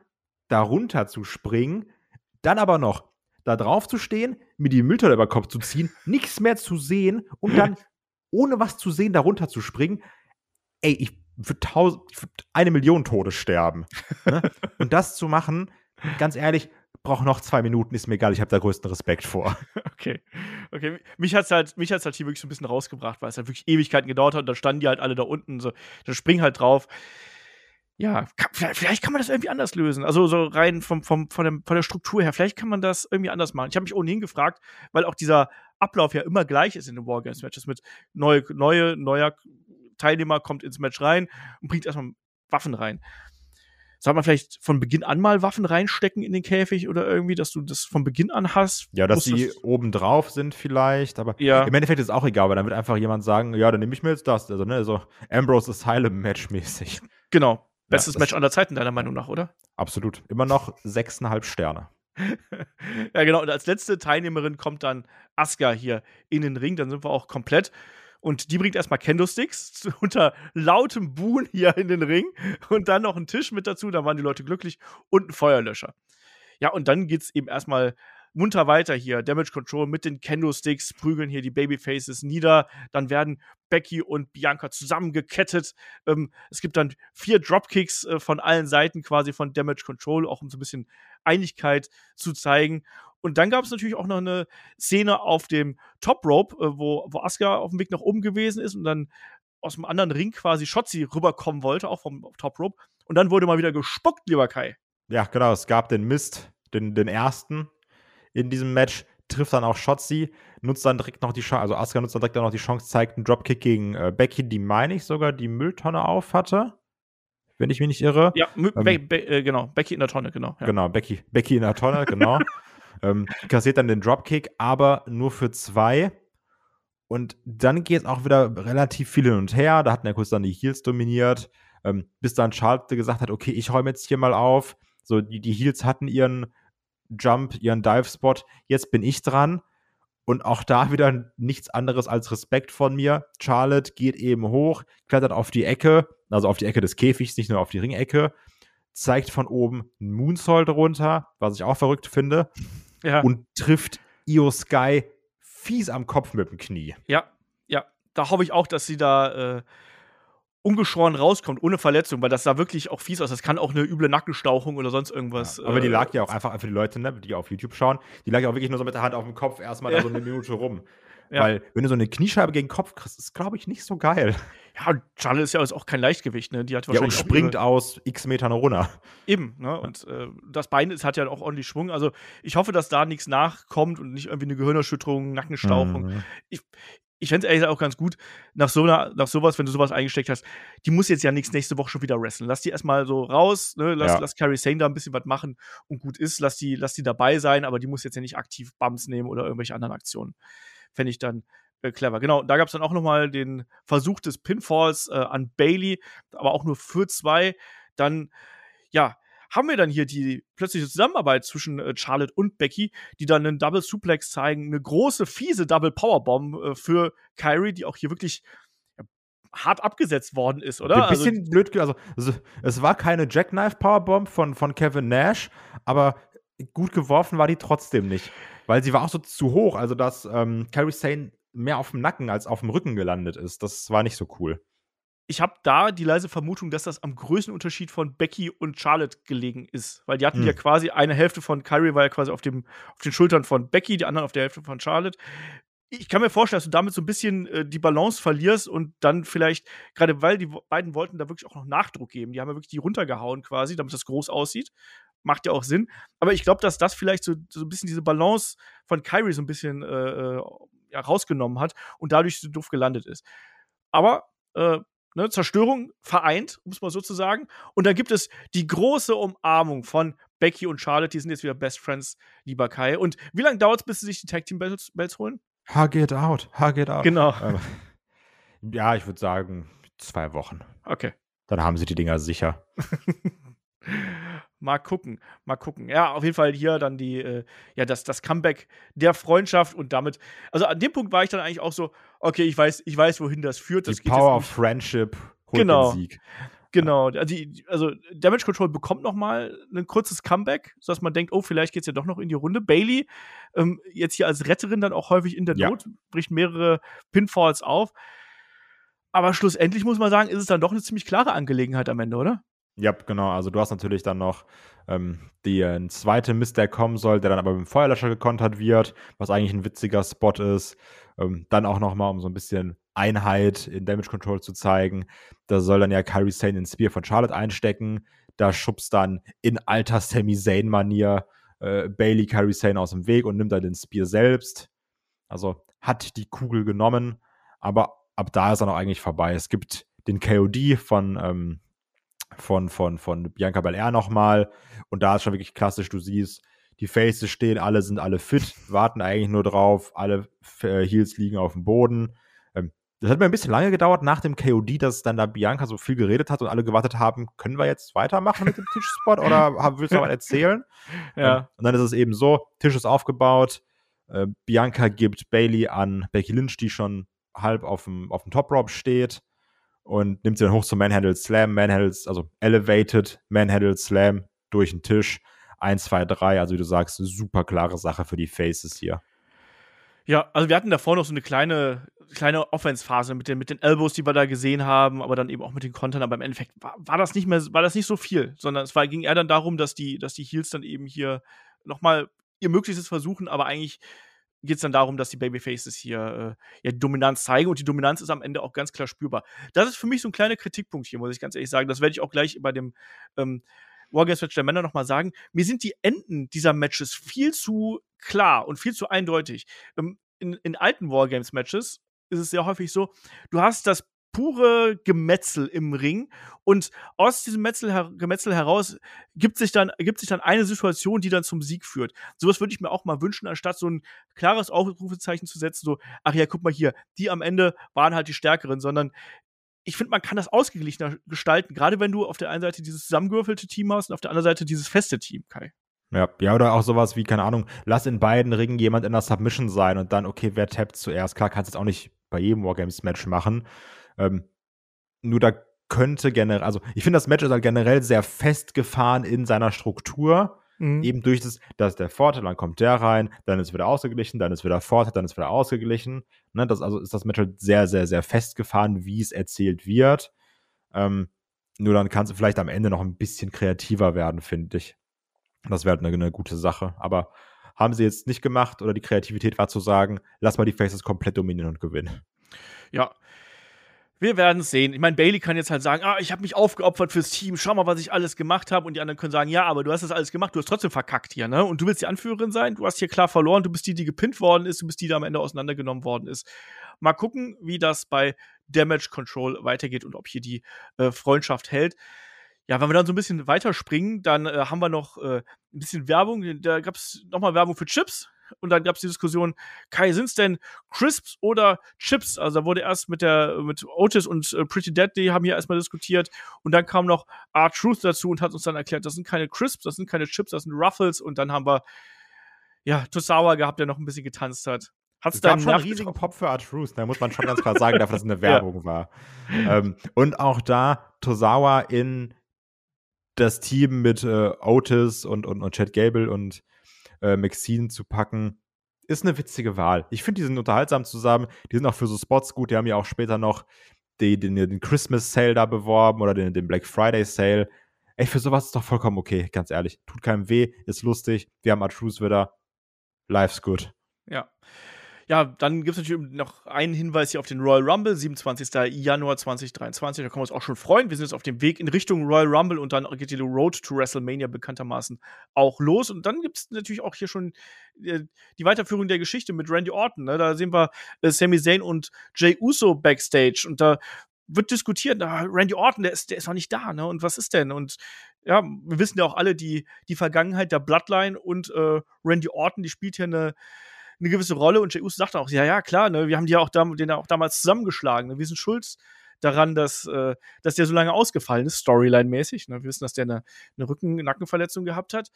darunter zu springen, dann aber noch da drauf zu stehen, mir die Mülltonne über den Kopf zu ziehen, nichts mehr zu sehen und dann ohne was zu sehen darunter zu springen. Ey, ich würde tausend, ich würd eine Million Tode sterben. ne? Und das zu machen, ganz ehrlich, brauche noch zwei Minuten, ist mir egal, ich habe da größten Respekt vor. Okay. Okay. Mich hat's halt, mich hat's halt hier wirklich so ein bisschen rausgebracht, weil es halt wirklich Ewigkeiten gedauert hat und dann standen die halt alle da unten, so, dann springen halt drauf. Ja, kann, vielleicht, vielleicht kann man das irgendwie anders lösen. Also so rein vom, vom, von, dem, von der Struktur her, vielleicht kann man das irgendwie anders machen. Ich habe mich ohnehin gefragt, weil auch dieser Ablauf ja immer gleich ist in den Wargames-Matches mit neue, neue, neuer Teilnehmer kommt ins Match rein und bringt erstmal Waffen rein. Soll man vielleicht von Beginn an mal Waffen reinstecken in den Käfig oder irgendwie, dass du das von Beginn an hast? Ja, dass das- oben drauf sind vielleicht, aber Ja. im Endeffekt ist es auch egal, weil dann wird einfach jemand sagen, ja, dann nehme ich mir jetzt das. Also, ne, so Ambrose Asylum Match mäßig. Genau. Bestes das- Match aller Zeiten, deiner Meinung nach, oder? Absolut. Immer noch sechseinhalb Sterne. ja, genau. Und als letzte Teilnehmerin kommt dann Asuka hier in den Ring. Dann sind wir auch komplett. Und die bringt erstmal Kendo-Sticks unter lautem Buhen hier in den Ring. Und dann noch einen Tisch mit dazu. Da waren die Leute glücklich. Und ein Feuerlöscher. Ja, und dann geht's eben erstmal munter weiter hier. Damage Control mit den Kendo-Sticks prügeln hier die Babyfaces nieder. Dann werden Becky und Bianca zusammengekettet. Ähm, es gibt dann vier Dropkicks äh, von allen Seiten quasi von Damage Control, auch um so ein bisschen Einigkeit zu zeigen. Und dann gab es natürlich auch noch eine Szene auf dem Top Rope, äh, wo, wo Asuka auf dem Weg nach oben gewesen ist und dann aus dem anderen Ring quasi Shotzi rüberkommen wollte, auch vom Top Rope. Und dann wurde mal wieder gespuckt, lieber Kai. Ja, genau. Es gab den Mist den, den ersten in diesem Match, trifft dann auch Shotzi, nutzt dann direkt noch die Chance, also Asuka nutzt dann direkt noch die Chance, zeigt einen Dropkick gegen äh, Becky, die meine ich sogar die Mülltonne auf hatte. Wenn ich mich nicht irre. Ja, ähm, Be Be äh, genau, Becky in der Tonne, genau. Ja. Genau, Becky, Becky in der Tonne, genau. ähm, kassiert dann den Dropkick, aber nur für zwei. Und dann geht es auch wieder relativ viel hin und her. Da hatten ja kurz dann die Heels dominiert, ähm, bis dann Charlotte gesagt hat, okay, ich räume jetzt hier mal auf. So, die, die Heels hatten ihren Jump, ihren Dive-Spot, jetzt bin ich dran. Und auch da wieder nichts anderes als Respekt von mir. Charlotte geht eben hoch, klettert auf die Ecke, also auf die Ecke des Käfigs, nicht nur auf die Ringecke, zeigt von oben einen Moonsault runter, was ich auch verrückt finde, ja. und trifft Io Sky fies am Kopf mit dem Knie. Ja, ja. Da hoffe ich auch, dass sie da äh, ungeschoren rauskommt, ohne Verletzung, weil das sah wirklich auch fies aus. Das kann auch eine üble Nackenstauchung oder sonst irgendwas. Ja, aber äh, die lag ja auch einfach für die Leute, ne, die auf YouTube schauen, die lag ja auch wirklich nur so mit der Hand auf dem Kopf erstmal ja. da so eine Minute rum. Ja. Weil, wenn du so eine Kniescheibe gegen den Kopf kriegst, ist, glaube ich, nicht so geil. Ja, Charlotte ist ja auch kein Leichtgewicht, ne? Die hat wahrscheinlich ja, und springt aus x Metern runter. Eben, ne? Und äh, das Bein ist, hat ja auch ordentlich Schwung. Also, ich hoffe, dass da nichts nachkommt und nicht irgendwie eine Gehirnerschütterung, Nackenstauchung. Mhm. Ich, ich fände es ehrlich gesagt auch ganz gut, nach, so einer, nach sowas, wenn du sowas eingesteckt hast, die muss jetzt ja nichts nächste Woche schon wieder wresteln. Lass die erstmal so raus, ne? lass, ja. lass Carrie Sane da ein bisschen was machen und gut ist, lass die, lass die dabei sein, aber die muss jetzt ja nicht aktiv Bums nehmen oder irgendwelche anderen Aktionen. Fände ich dann äh, clever. Genau, da gab es dann auch nochmal den Versuch des Pinfalls äh, an Bailey, aber auch nur für zwei. Dann, ja, haben wir dann hier die plötzliche Zusammenarbeit zwischen äh, Charlotte und Becky, die dann einen Double Suplex zeigen, eine große, fiese Double Powerbomb äh, für Kyrie, die auch hier wirklich hart abgesetzt worden ist, oder? Ein also bisschen also, blöd, also, also, es war keine Jackknife Powerbomb von, von Kevin Nash, aber gut geworfen war die trotzdem nicht, weil sie war auch so zu hoch, also dass ähm, Carrie Sane mehr auf dem Nacken als auf dem Rücken gelandet ist. Das war nicht so cool ich habe da die leise Vermutung, dass das am größten Unterschied von Becky und Charlotte gelegen ist. Weil die hatten hm. ja quasi eine Hälfte von Kyrie war ja quasi auf, dem, auf den Schultern von Becky, die anderen auf der Hälfte von Charlotte. Ich kann mir vorstellen, dass du damit so ein bisschen äh, die Balance verlierst und dann vielleicht, gerade weil die beiden wollten da wirklich auch noch Nachdruck geben. Die haben ja wirklich die runtergehauen quasi, damit das groß aussieht. Macht ja auch Sinn. Aber ich glaube, dass das vielleicht so, so ein bisschen diese Balance von Kyrie so ein bisschen äh, äh ja, rausgenommen hat und dadurch so doof gelandet ist. Aber äh, Ne, Zerstörung vereint, um es mal so zu sagen. Und dann gibt es die große Umarmung von Becky und Charlotte. Die sind jetzt wieder Best Friends, lieber Kai. Und wie lange dauert es, bis sie sich die Tag Team Bells, Bells holen? Hug it out, hug it out. Genau. Ähm, ja, ich würde sagen, zwei Wochen. Okay. Dann haben sie die Dinger sicher. mal gucken, mal gucken. Ja, auf jeden Fall hier dann die, äh, ja, das, das Comeback der Freundschaft und damit, also an dem Punkt war ich dann eigentlich auch so, okay, ich weiß, ich weiß, wohin das führt. Das die Power of Friendship holt genau. den Sieg. Genau, also, die, also Damage Control bekommt noch mal ein kurzes Comeback, sodass man denkt, oh, vielleicht geht es ja doch noch in die Runde. Bailey, ähm, jetzt hier als Retterin dann auch häufig in der Not, ja. bricht mehrere Pinfalls auf. Aber schlussendlich muss man sagen, ist es dann doch eine ziemlich klare Angelegenheit am Ende, oder? Ja, genau. Also du hast natürlich dann noch ähm, den zweiten Mist, der kommen soll, der dann aber mit dem Feuerlöscher gekontert wird, was eigentlich ein witziger Spot ist. Ähm, dann auch nochmal, um so ein bisschen Einheit in Damage Control zu zeigen. Da soll dann ja Kyrie Sane den Spear von Charlotte einstecken. Da schubst dann in alter Sami Zayn-Manier äh, Bailey Kyrie Sane aus dem Weg und nimmt dann den Spear selbst. Also hat die Kugel genommen, aber ab da ist er noch eigentlich vorbei. Es gibt den KOD von ähm, von, von, von Bianca Belair nochmal. Und da ist schon wirklich klassisch, du siehst, die Faces stehen, alle sind alle fit, warten eigentlich nur drauf, alle äh, Heels liegen auf dem Boden. Ähm, das hat mir ein bisschen lange gedauert nach dem KOD, dass dann da Bianca so viel geredet hat und alle gewartet haben, können wir jetzt weitermachen mit dem Tischspot oder willst du noch mal erzählen? Ja. Ähm, und dann ist es eben so, Tisch ist aufgebaut, äh, Bianca gibt Bailey an Becky Lynch, die schon halb auf dem, auf dem Top Rope steht und nimmt sie dann hoch zum Manhandle Slam, Manhandles, also Elevated Manhandle Slam durch den Tisch. 1, 2, 3, also wie du sagst, super klare Sache für die Faces hier. Ja, also wir hatten davor noch so eine kleine, kleine Offense-Phase mit den, mit den Elbows, die wir da gesehen haben, aber dann eben auch mit den Kontern. Aber im Endeffekt war, war, das nicht mehr, war das nicht so viel, sondern es war, ging eher dann darum, dass die, dass die Heels dann eben hier nochmal ihr Möglichstes versuchen, aber eigentlich geht es dann darum, dass die Babyfaces hier äh, ja, Dominanz zeigen und die Dominanz ist am Ende auch ganz klar spürbar. Das ist für mich so ein kleiner Kritikpunkt hier, muss ich ganz ehrlich sagen. Das werde ich auch gleich bei dem ähm, Wargames-Match der Männer nochmal sagen, mir sind die Enden dieser Matches viel zu klar und viel zu eindeutig. Ähm, in, in alten Wargames-Matches ist es sehr häufig so, du hast das pure Gemetzel im Ring und aus diesem Metzel, Gemetzel heraus gibt sich, dann, gibt sich dann eine Situation, die dann zum Sieg führt. Sowas würde ich mir auch mal wünschen, anstatt so ein klares Aufrufezeichen zu setzen, so, ach ja, guck mal hier, die am Ende waren halt die Stärkeren, sondern ich finde, man kann das ausgeglichener gestalten, gerade wenn du auf der einen Seite dieses zusammengewürfelte Team hast und auf der anderen Seite dieses feste Team, Kai. Ja, ja, oder auch sowas wie, keine Ahnung, lass in beiden Ringen jemand in der Submission sein und dann, okay, wer tappt zuerst? Klar, kannst du jetzt auch nicht bei jedem Wargames-Match machen. Ähm, nur da könnte generell, also ich finde, das Match ist halt generell sehr festgefahren in seiner Struktur. Mhm. Eben durch das, das ist der Vorteil, dann kommt der rein, dann ist wieder ausgeglichen, dann ist wieder Vorteil, dann ist wieder ausgeglichen. Ne, das, also ist das Match halt sehr, sehr, sehr festgefahren, wie es erzählt wird. Ähm, nur dann kannst du vielleicht am Ende noch ein bisschen kreativer werden, finde ich. Das wäre halt eine, eine gute Sache. Aber haben sie jetzt nicht gemacht oder die Kreativität war zu sagen, lass mal die Faces komplett dominieren und gewinnen. Ja, wir werden es sehen. Ich meine, Bailey kann jetzt halt sagen, ah, ich habe mich aufgeopfert fürs Team, schau mal, was ich alles gemacht habe. Und die anderen können sagen, ja, aber du hast das alles gemacht, du hast trotzdem verkackt hier, ne? Und du willst die Anführerin sein, du hast hier klar verloren, du bist die, die gepinnt worden ist, du bist die, die am Ende auseinandergenommen worden ist. Mal gucken, wie das bei Damage Control weitergeht und ob hier die äh, Freundschaft hält. Ja, wenn wir dann so ein bisschen weiterspringen, dann äh, haben wir noch äh, ein bisschen Werbung. Da gab es nochmal Werbung für Chips und dann gab es die Diskussion, Kai, sind es denn Crisps oder Chips? Also da wurde erst mit der mit Otis und äh, Pretty Deadly haben hier erstmal diskutiert und dann kam noch R-Truth dazu und hat uns dann erklärt, das sind keine Crisps, das sind keine Chips, das sind Ruffles und dann haben wir ja Tosawa gehabt, der noch ein bisschen getanzt hat. Hat es da einen riesigen Pop für R-Truth, da muss man schon ganz klar sagen, dass es eine Werbung ja. war. Ähm, und auch da Tosawa in das Team mit äh, Otis und, und, und Chad Gable und äh, Maxine zu packen, ist eine witzige Wahl. Ich finde, die sind unterhaltsam zusammen. Die sind auch für so Spots gut. Die haben ja auch später noch die, den, den Christmas Sale da beworben oder den, den Black Friday Sale. Ey, für sowas ist doch vollkommen okay, ganz ehrlich. Tut keinem weh, ist lustig. Wir haben Artruse wieder. Life's good. Ja. Ja, dann gibt es natürlich noch einen Hinweis hier auf den Royal Rumble, 27. Januar 2023. Da können wir uns auch schon freuen. Wir sind jetzt auf dem Weg in Richtung Royal Rumble und dann geht die Road to WrestleMania bekanntermaßen auch los. Und dann gibt es natürlich auch hier schon äh, die Weiterführung der Geschichte mit Randy Orton. Ne? Da sehen wir äh, Sami Zayn und Jay Uso backstage und da wird diskutiert, na, Randy Orton, der ist, der ist noch nicht da, ne? Und was ist denn? Und ja, wir wissen ja auch alle, die, die Vergangenheit der Bloodline und äh, Randy Orton, die spielt hier eine, eine gewisse Rolle und Jey sagt auch, ja, ja, klar, ne, wir haben die ja auch, dam den auch damals zusammengeschlagen. Ne, wir sind schuld daran, dass, äh, dass der so lange ausgefallen ist, Storyline-mäßig. Ne? Wir wissen, dass der eine, eine Rücken-Nackenverletzung gehabt hat.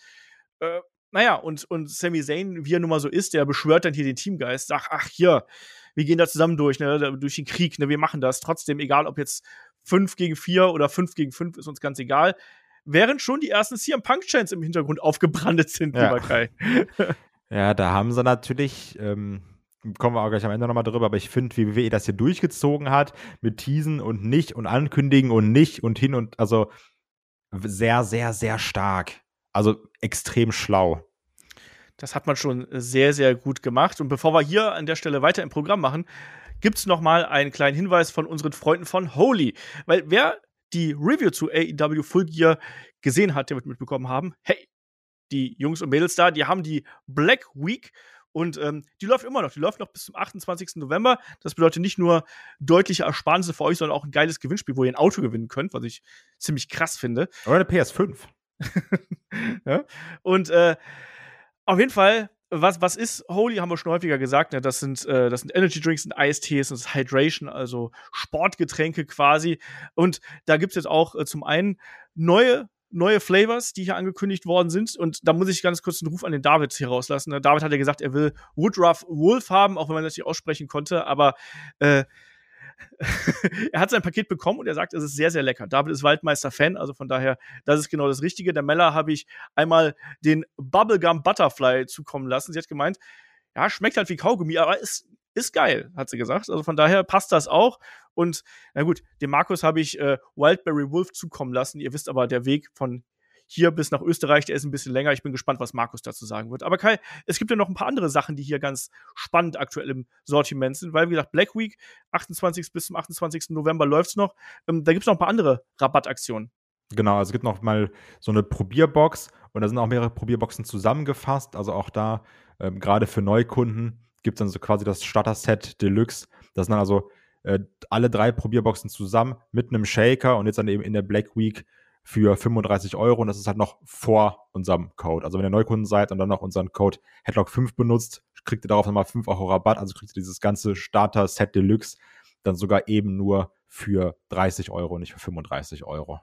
Äh, naja, und, und Sami Zayn, wie er nun mal so ist, der beschwört dann hier den Teamgeist, sagt, ach hier, wir gehen da zusammen durch, ne, durch den Krieg, ne, wir machen das. Trotzdem, egal ob jetzt 5 gegen 4 oder 5 gegen 5, ist uns ganz egal. Während schon die ersten CM Punk-Chants im Hintergrund aufgebrandet sind, ja. lieber Kai. Ja, da haben sie natürlich, ähm, kommen wir auch gleich am Ende nochmal drüber, aber ich finde, wie WWE das hier durchgezogen hat, mit Teasen und nicht und ankündigen und nicht und hin und, also sehr, sehr, sehr stark. Also extrem schlau. Das hat man schon sehr, sehr gut gemacht. Und bevor wir hier an der Stelle weiter im Programm machen, gibt es nochmal einen kleinen Hinweis von unseren Freunden von Holy. Weil wer die Review zu AEW Full Gear gesehen hat, der wird mitbekommen haben, hey, die Jungs und Mädels da, die haben die Black Week und ähm, die läuft immer noch. Die läuft noch bis zum 28. November. Das bedeutet nicht nur deutliche Ersparnisse für euch, sondern auch ein geiles Gewinnspiel, wo ihr ein Auto gewinnen könnt, was ich ziemlich krass finde. Oder eine PS5. ja? Und äh, auf jeden Fall, was, was ist Holy, haben wir schon häufiger gesagt. Ne? Das, sind, äh, das sind Energy Drinks, sind ISTs, das ist Hydration, also Sportgetränke quasi. Und da gibt es jetzt auch äh, zum einen neue neue Flavors, die hier angekündigt worden sind. Und da muss ich ganz kurz einen Ruf an den David hier rauslassen. Ne? David hat ja gesagt, er will Woodruff Wolf haben, auch wenn man das nicht aussprechen konnte. Aber äh, er hat sein Paket bekommen und er sagt, es ist sehr, sehr lecker. David ist Waldmeister-Fan, also von daher, das ist genau das Richtige. Der Meller habe ich einmal den Bubblegum Butterfly zukommen lassen. Sie hat gemeint, ja, schmeckt halt wie Kaugummi, aber ist ist geil, hat sie gesagt. Also von daher passt das auch. Und na gut, dem Markus habe ich äh, Wildberry Wolf zukommen lassen. Ihr wisst aber, der Weg von hier bis nach Österreich, der ist ein bisschen länger. Ich bin gespannt, was Markus dazu sagen wird. Aber Kai, es gibt ja noch ein paar andere Sachen, die hier ganz spannend aktuell im Sortiment sind, weil, wie gesagt, Black Week, 28. bis zum 28. November läuft es noch. Ähm, da gibt es noch ein paar andere Rabattaktionen. Genau, also es gibt noch mal so eine Probierbox und da sind auch mehrere Probierboxen zusammengefasst. Also auch da, ähm, gerade für Neukunden, gibt es dann so quasi das Starter-Set Deluxe. Das sind dann also äh, alle drei Probierboxen zusammen mit einem Shaker und jetzt dann eben in der Black Week für 35 Euro und das ist halt noch vor unserem Code. Also wenn ihr Neukunden seid und dann noch unseren Code Headlock5 benutzt, kriegt ihr darauf nochmal 5 Euro Rabatt, also kriegt ihr dieses ganze Starter-Set Deluxe dann sogar eben nur für 30 Euro, nicht für 35 Euro.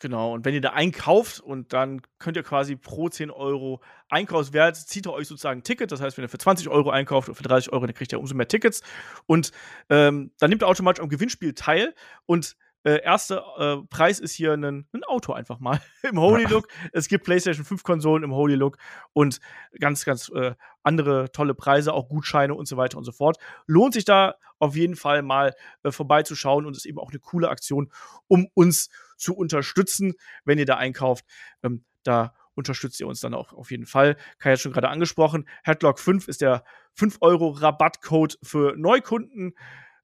Genau, und wenn ihr da einkauft und dann könnt ihr quasi pro 10 Euro Einkaufswert, zieht ihr euch sozusagen ein Ticket. Das heißt, wenn ihr für 20 Euro einkauft oder für 30 Euro, dann kriegt ihr umso mehr Tickets. Und ähm, dann nimmt ihr automatisch am Gewinnspiel teil. Und äh, erster äh, Preis ist hier ein, ein, Auto einfach mal im Holy Look. Es gibt PlayStation 5 Konsolen im Holy Look und ganz, ganz äh, andere tolle Preise, auch Gutscheine und so weiter und so fort. Lohnt sich da auf jeden Fall mal äh, vorbeizuschauen und ist eben auch eine coole Aktion, um uns zu unterstützen, wenn ihr da einkauft. Ähm, da unterstützt ihr uns dann auch auf jeden Fall. Kai hat schon gerade angesprochen. Headlock 5 ist der 5 Euro Rabattcode für Neukunden.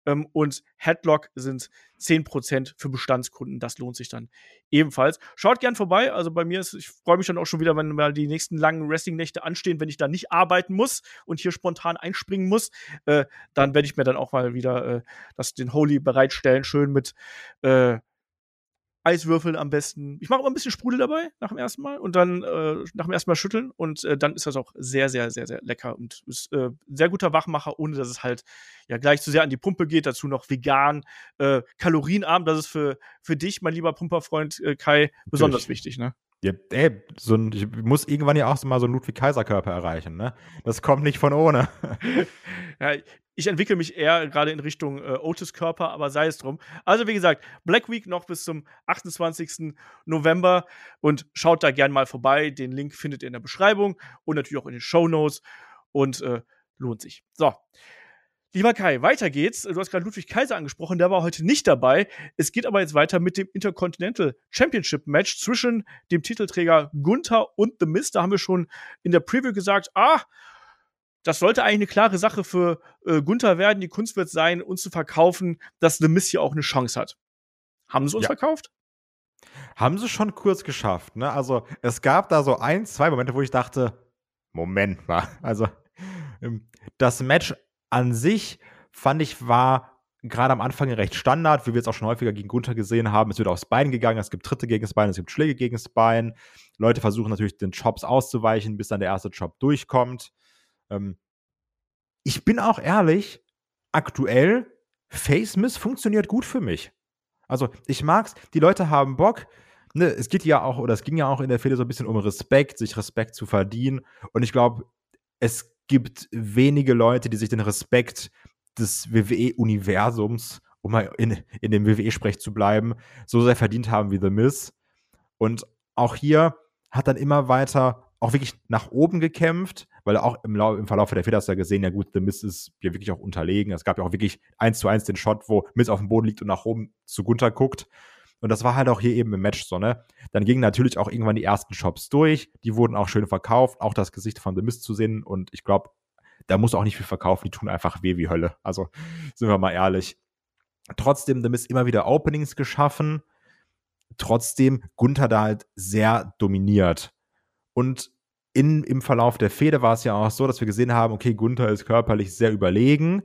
Ähm, und Headlock sind 10% für Bestandskunden. Das lohnt sich dann ebenfalls. Schaut gern vorbei. Also bei mir ist, ich freue mich dann auch schon wieder, wenn mal die nächsten langen Wrestling-Nächte anstehen, wenn ich da nicht arbeiten muss und hier spontan einspringen muss. Äh, dann werde ich mir dann auch mal wieder äh, das, den Holy bereitstellen, schön mit äh, Eiswürfeln am besten. Ich mache immer ein bisschen Sprudel dabei nach dem ersten Mal und dann äh, nach dem ersten Mal schütteln und äh, dann ist das auch sehr, sehr, sehr, sehr lecker und ist äh, sehr guter Wachmacher, ohne dass es halt ja gleich zu sehr an die Pumpe geht. Dazu noch vegan, äh, kalorienarm. Das ist für, für dich, mein lieber Pumperfreund äh, Kai, besonders Natürlich. wichtig, ne? Ja, ey, so ein, ich muss irgendwann ja auch so mal so einen Ludwig-Kaiser-Körper erreichen, ne? Das kommt nicht von ohne. ja, ich entwickle mich eher gerade in Richtung äh, Otis-Körper, aber sei es drum. Also, wie gesagt, Black Week noch bis zum 28. November und schaut da gern mal vorbei. Den Link findet ihr in der Beschreibung und natürlich auch in den Show Notes und äh, lohnt sich. So. Lieber Kai, weiter geht's. Du hast gerade Ludwig Kaiser angesprochen, der war heute nicht dabei. Es geht aber jetzt weiter mit dem Intercontinental Championship Match zwischen dem Titelträger Gunther und The Mist. Da haben wir schon in der Preview gesagt, ah, das sollte eigentlich eine klare Sache für äh, Gunther werden. Die Kunst wird sein, uns zu verkaufen, dass The Mist hier auch eine Chance hat. Haben sie uns ja. verkauft? Haben sie schon kurz geschafft, ne? Also, es gab da so ein, zwei Momente, wo ich dachte, Moment mal. Also, ähm, das Match an sich fand ich war gerade am Anfang recht Standard, wie wir es auch schon häufiger gegen Gunther gesehen haben. Es wird aufs Bein gegangen, es gibt Tritte gegen das Bein, es gibt Schläge gegen das Bein. Leute versuchen natürlich den Chops auszuweichen, bis dann der erste Chop durchkommt. Ähm, ich bin auch ehrlich, aktuell, Face Miss funktioniert gut für mich. Also, ich mag's, die Leute haben Bock. Ne, es geht ja auch, oder es ging ja auch in der Fehde so ein bisschen um Respekt, sich Respekt zu verdienen. Und ich glaube, es gibt wenige Leute, die sich den Respekt des WWE-Universums, um mal in, in dem WWE-Sprech zu bleiben, so sehr verdient haben wie The Miz. Und auch hier hat dann immer weiter auch wirklich nach oben gekämpft, weil auch im, im Verlauf der Feder hast du ja gesehen, ja gut, The Miz ist ja wirklich auch unterlegen. Es gab ja auch wirklich eins zu eins den Shot, wo Miz auf dem Boden liegt und nach oben zu Gunter guckt. Und das war halt auch hier eben im Match so, ne? Dann gingen natürlich auch irgendwann die ersten Shops durch. Die wurden auch schön verkauft, auch das Gesicht von The Mist zu sehen. Und ich glaube, da muss auch nicht viel verkaufen. Die tun einfach weh wie Hölle. Also, sind wir mal ehrlich. Trotzdem, The Mist immer wieder Openings geschaffen. Trotzdem Gunther da halt sehr dominiert. Und in, im Verlauf der Fehde war es ja auch so, dass wir gesehen haben, okay, Gunther ist körperlich sehr überlegen.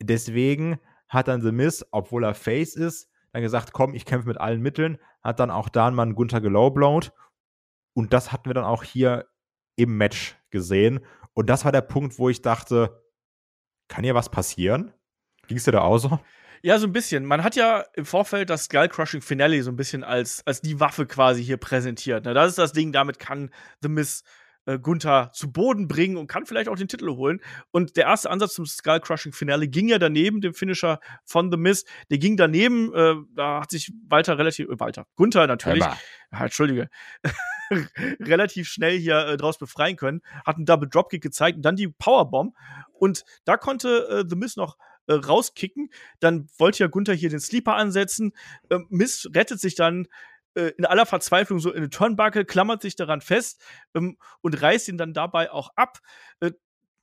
Deswegen hat dann The Miz, obwohl er Face ist, dann gesagt, komm, ich kämpfe mit allen Mitteln, hat dann auch da mal Gunther gelowblowt. Und das hatten wir dann auch hier im Match gesehen. Und das war der Punkt, wo ich dachte, kann hier was passieren? Ging es dir da auch so? Ja, so ein bisschen. Man hat ja im Vorfeld das Skull Crushing Finale so ein bisschen als, als die Waffe quasi hier präsentiert. Na, das ist das Ding, damit kann The Miz äh, Gunther zu Boden bringen und kann vielleicht auch den Titel holen. Und der erste Ansatz zum Skull Crushing Finale ging ja daneben, dem Finisher von The Miz. Der ging daneben, äh, da hat sich Walter relativ, äh, Walter, Gunther natürlich, ja, Entschuldige, relativ schnell hier äh, draus befreien können, hat einen Double Dropkick gezeigt und dann die Powerbomb. Und da konnte äh, The Miz noch äh, rauskicken. Dann wollte ja Gunther hier den Sleeper ansetzen. Äh, Miz rettet sich dann äh, in aller Verzweiflung so in eine Turnbuckle, klammert sich daran fest ähm, und reißt ihn dann dabei auch ab. Äh,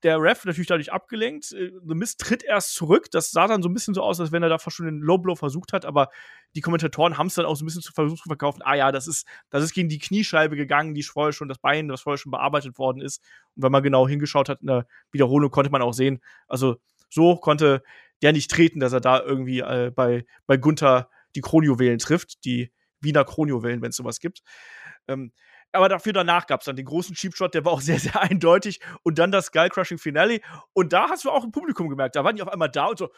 der Ref natürlich dadurch abgelenkt. Äh, The Mist tritt erst zurück. Das sah dann so ein bisschen so aus, als wenn er da schon den Low Blow versucht hat, aber die Kommentatoren haben es dann auch so ein bisschen zu versucht zu verkaufen. Ah ja, das ist, das ist gegen die Kniescheibe gegangen, die vorher schon das Bein, das vorher schon bearbeitet worden ist. Und wenn man genau hingeschaut hat in der Wiederholung, konnte man auch sehen, also so konnte der nicht treten, dass er da irgendwie äh, bei, bei Gunther die Kronjuwelen trifft, die Wiener Kronjuwelen, wenn es sowas gibt. Ähm, aber dafür danach gab es dann den großen Cheap Shot, der war auch sehr, sehr eindeutig. Und dann das Skull Crushing Finale. Und da hast du auch im Publikum gemerkt, da waren die auf einmal da und so,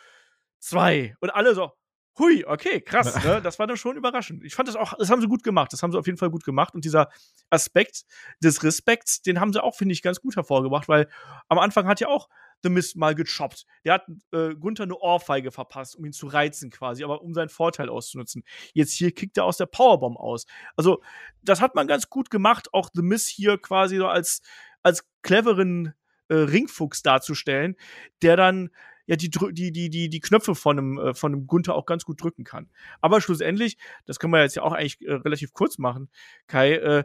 zwei. Und alle so, hui, okay, krass. ne? Das war dann schon überraschend. Ich fand das auch, das haben sie gut gemacht. Das haben sie auf jeden Fall gut gemacht. Und dieser Aspekt des Respekts, den haben sie auch, finde ich, ganz gut hervorgebracht, weil am Anfang hat ja auch The Mist mal gechoppt. Der hat äh, Gunther eine Ohrfeige verpasst, um ihn zu reizen quasi, aber um seinen Vorteil auszunutzen. Jetzt hier kickt er aus der Powerbomb aus. Also, das hat man ganz gut gemacht, auch The Mist hier quasi so als, als cleveren äh, Ringfuchs darzustellen, der dann ja die, die, die, die, die Knöpfe von einem, äh, von einem Gunther auch ganz gut drücken kann. Aber schlussendlich, das können wir jetzt ja auch eigentlich äh, relativ kurz machen, Kai, äh,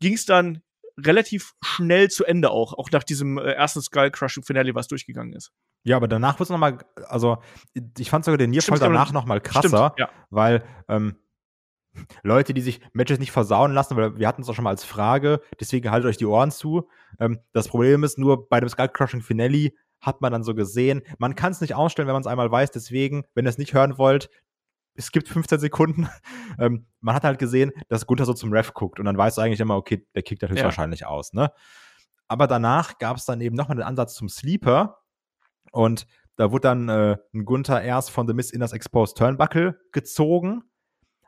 ging es dann relativ schnell zu Ende auch, auch nach diesem äh, ersten Skull Crushing Finale, was durchgegangen ist. Ja, aber danach wird es nochmal, also ich fand sogar den Nierfall danach nochmal krasser, Stimmt, ja. weil ähm, Leute, die sich Matches nicht versauen lassen, weil wir hatten es auch schon mal als Frage, deswegen haltet euch die Ohren zu. Ähm, das Problem ist nur, bei dem Skull Crushing Finale hat man dann so gesehen, man kann es nicht ausstellen, wenn man es einmal weiß, deswegen, wenn ihr es nicht hören wollt, es gibt 15 Sekunden. Ähm, man hat halt gesehen, dass Gunther so zum Ref guckt und dann weißt du eigentlich immer, okay, der kickt halt höchstwahrscheinlich ja. aus, ne? Aber danach gab es dann eben nochmal den Ansatz zum Sleeper und da wurde dann äh, ein Gunther erst von The Miss in das Exposed Turnbuckle gezogen,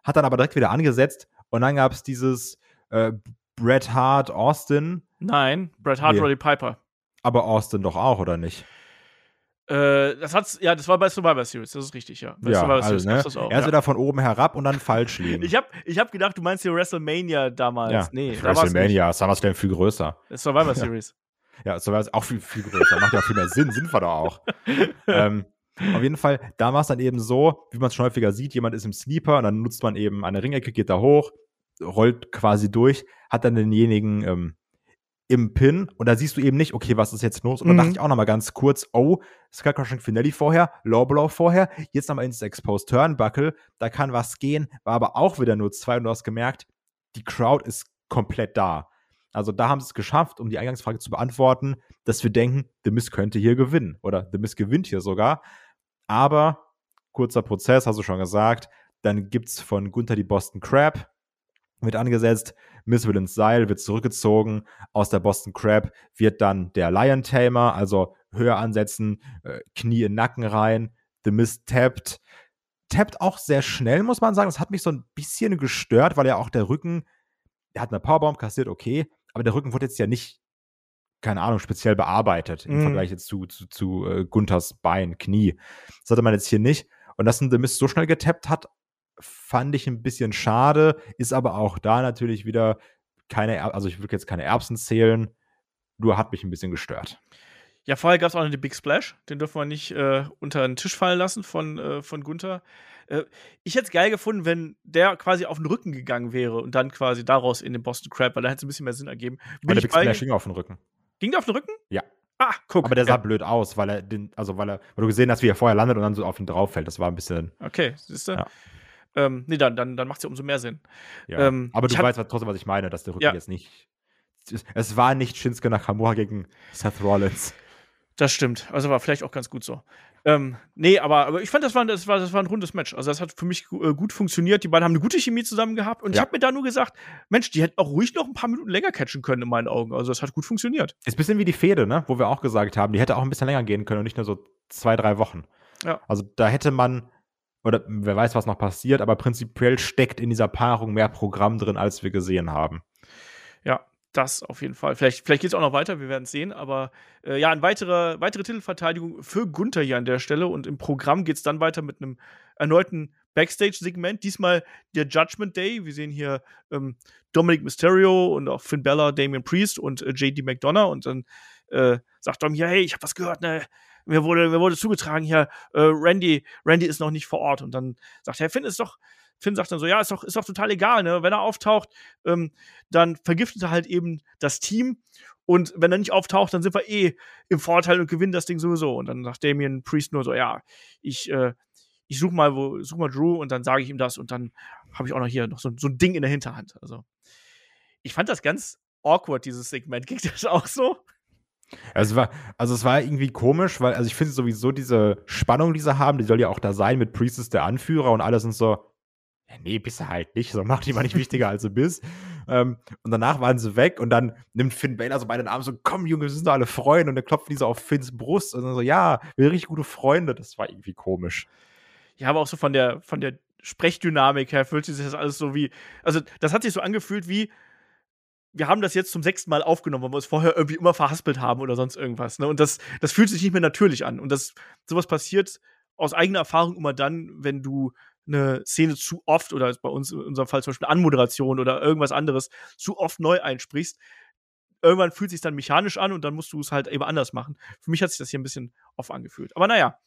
hat dann aber direkt wieder angesetzt und dann gab es dieses äh, Bret Hart Austin. Nein, Bret Hart nee. Roddy Piper. Aber Austin doch auch, oder nicht? Äh, das hat's, ja, das war bei Survivor Series, das ist richtig, ja. Bei ja, Survivor also, ne? das auch, Erst ja. wieder von oben herab und dann falsch liegen. ich habe ich hab gedacht, du meinst hier WrestleMania damals. Ja, nee, WrestleMania, SummerSlam viel größer. Survivor Series. Ja, Survivor ist auch viel, viel größer. Macht ja viel mehr Sinn, sind wir da auch. ähm, auf jeden Fall, da war es dann eben so, wie man es schon häufiger sieht, jemand ist im Sleeper und dann nutzt man eben eine Ringecke, geht da hoch, rollt quasi durch, hat dann denjenigen ähm, im Pin und da siehst du eben nicht, okay, was ist jetzt los? Und dann mhm. dachte ich auch noch mal ganz kurz, oh, Skull Crushing Finelli vorher, Low Blow vorher, jetzt nochmal ins Exposed Turnbuckle, da kann was gehen, war aber auch wieder nur zwei und du hast gemerkt, die Crowd ist komplett da. Also da haben sie es geschafft, um die Eingangsfrage zu beantworten, dass wir denken, The Miss könnte hier gewinnen oder The Miss gewinnt hier sogar. Aber kurzer Prozess, hast du schon gesagt, dann gibt es von Gunther die Boston Crab, wird angesetzt, Miss wird ins Seil, wird zurückgezogen. Aus der Boston Crab wird dann der Lion Tamer, also höher ansetzen, äh, Knie in Nacken rein. The Miss tappt. Tappt auch sehr schnell, muss man sagen. Das hat mich so ein bisschen gestört, weil ja auch der Rücken, er hat eine Powerbomb kassiert, okay, aber der Rücken wurde jetzt ja nicht, keine Ahnung, speziell bearbeitet im mm. Vergleich jetzt zu, zu, zu äh, Gunthers Bein, Knie. Das hatte man jetzt hier nicht. Und dass ein The Miss so schnell getappt hat, fand ich ein bisschen schade, ist aber auch da natürlich wieder keine, also ich würde jetzt keine Erbsen zählen, nur hat mich ein bisschen gestört. Ja, vorher gab es auch noch den Big Splash, den dürfen wir nicht äh, unter den Tisch fallen lassen von, äh, von Gunther. Äh, ich hätte es geil gefunden, wenn der quasi auf den Rücken gegangen wäre und dann quasi daraus in den Boston Crab, weil da hätte es ein bisschen mehr Sinn ergeben. Bin der Big Splash ging auf den Rücken. Ging der auf den Rücken? Ja. Ah, guck. Aber der sah ja. blöd aus, weil er den, also weil er, weil du gesehen hast, wie er vorher landet und dann so auf ihn drauf fällt. Das war ein bisschen. Okay, siehst du? Ja. Ähm, nee, dann, dann, dann macht es ja umso mehr Sinn. Ja. Ähm, aber du weißt trotzdem, was ich meine, dass der Rücken ja. jetzt nicht. Es war nicht Shinsuke Nakamura gegen Seth Rollins. Das stimmt. Also war vielleicht auch ganz gut so. Ähm, nee, aber, aber ich fand, das war, das, war, das war ein rundes Match. Also, das hat für mich äh, gut funktioniert. Die beiden haben eine gute Chemie zusammen gehabt. Und ja. ich habe mir da nur gesagt, Mensch, die hätten auch ruhig noch ein paar Minuten länger catchen können, in meinen Augen. Also, das hat gut funktioniert. Ist ein bisschen wie die Fehde, ne? Wo wir auch gesagt haben, die hätte auch ein bisschen länger gehen können und nicht nur so zwei, drei Wochen. Ja. Also, da hätte man oder wer weiß, was noch passiert, aber prinzipiell steckt in dieser Paarung mehr Programm drin, als wir gesehen haben. Ja, das auf jeden Fall. Vielleicht, vielleicht geht es auch noch weiter, wir werden es sehen. Aber äh, ja, eine weitere, weitere Titelverteidigung für Gunther hier an der Stelle. Und im Programm geht es dann weiter mit einem erneuten Backstage-Segment. Diesmal der Judgment Day. Wir sehen hier ähm, Dominic Mysterio und auch Finn Bella, Damian Priest und äh, JD McDonough. Und dann äh, sagt Dom hier, hey, ich habe was gehört, ne? Mir wurde, mir wurde zugetragen hier, äh, Randy, Randy ist noch nicht vor Ort. Und dann sagt er, Finn ist doch, Finn sagt dann so, ja, ist doch, ist doch total egal, ne? Wenn er auftaucht, ähm, dann vergiftet er halt eben das Team. Und wenn er nicht auftaucht, dann sind wir eh im Vorteil und gewinnen das Ding sowieso. Und dann sagt Damien Priest nur so, ja, ich, äh, ich suche mal, wo, such mal Drew und dann sage ich ihm das und dann habe ich auch noch hier noch so, so ein Ding in der Hinterhand. Also, ich fand das ganz awkward, dieses Segment. Ging das auch so? Also es war, also es war irgendwie komisch, weil, also ich finde sowieso diese Spannung, die sie haben, die soll ja auch da sein mit Priest ist der Anführer und alle sind so, ja, nee, bist du halt nicht, so mach dich mal nicht wichtiger, als du bist. Ähm, und danach waren sie weg und dann nimmt Finn Balor so bei den Armen so, komm Junge, wir sind doch alle Freunde und dann klopfen die so auf Finns Brust und dann so, ja, wir sind richtig gute Freunde. Das war irgendwie komisch. Ja, aber auch so von der, von der Sprechdynamik her fühlt sich das alles so wie, also das hat sich so angefühlt wie, wir haben das jetzt zum sechsten Mal aufgenommen, weil wir es vorher irgendwie immer verhaspelt haben oder sonst irgendwas. Ne? Und das, das fühlt sich nicht mehr natürlich an. Und das, sowas passiert aus eigener Erfahrung immer dann, wenn du eine Szene zu oft oder bei uns in unserem Fall zum Beispiel Anmoderation oder irgendwas anderes zu oft neu einsprichst. Irgendwann fühlt es sich dann mechanisch an und dann musst du es halt eben anders machen. Für mich hat sich das hier ein bisschen off angefühlt. Aber naja.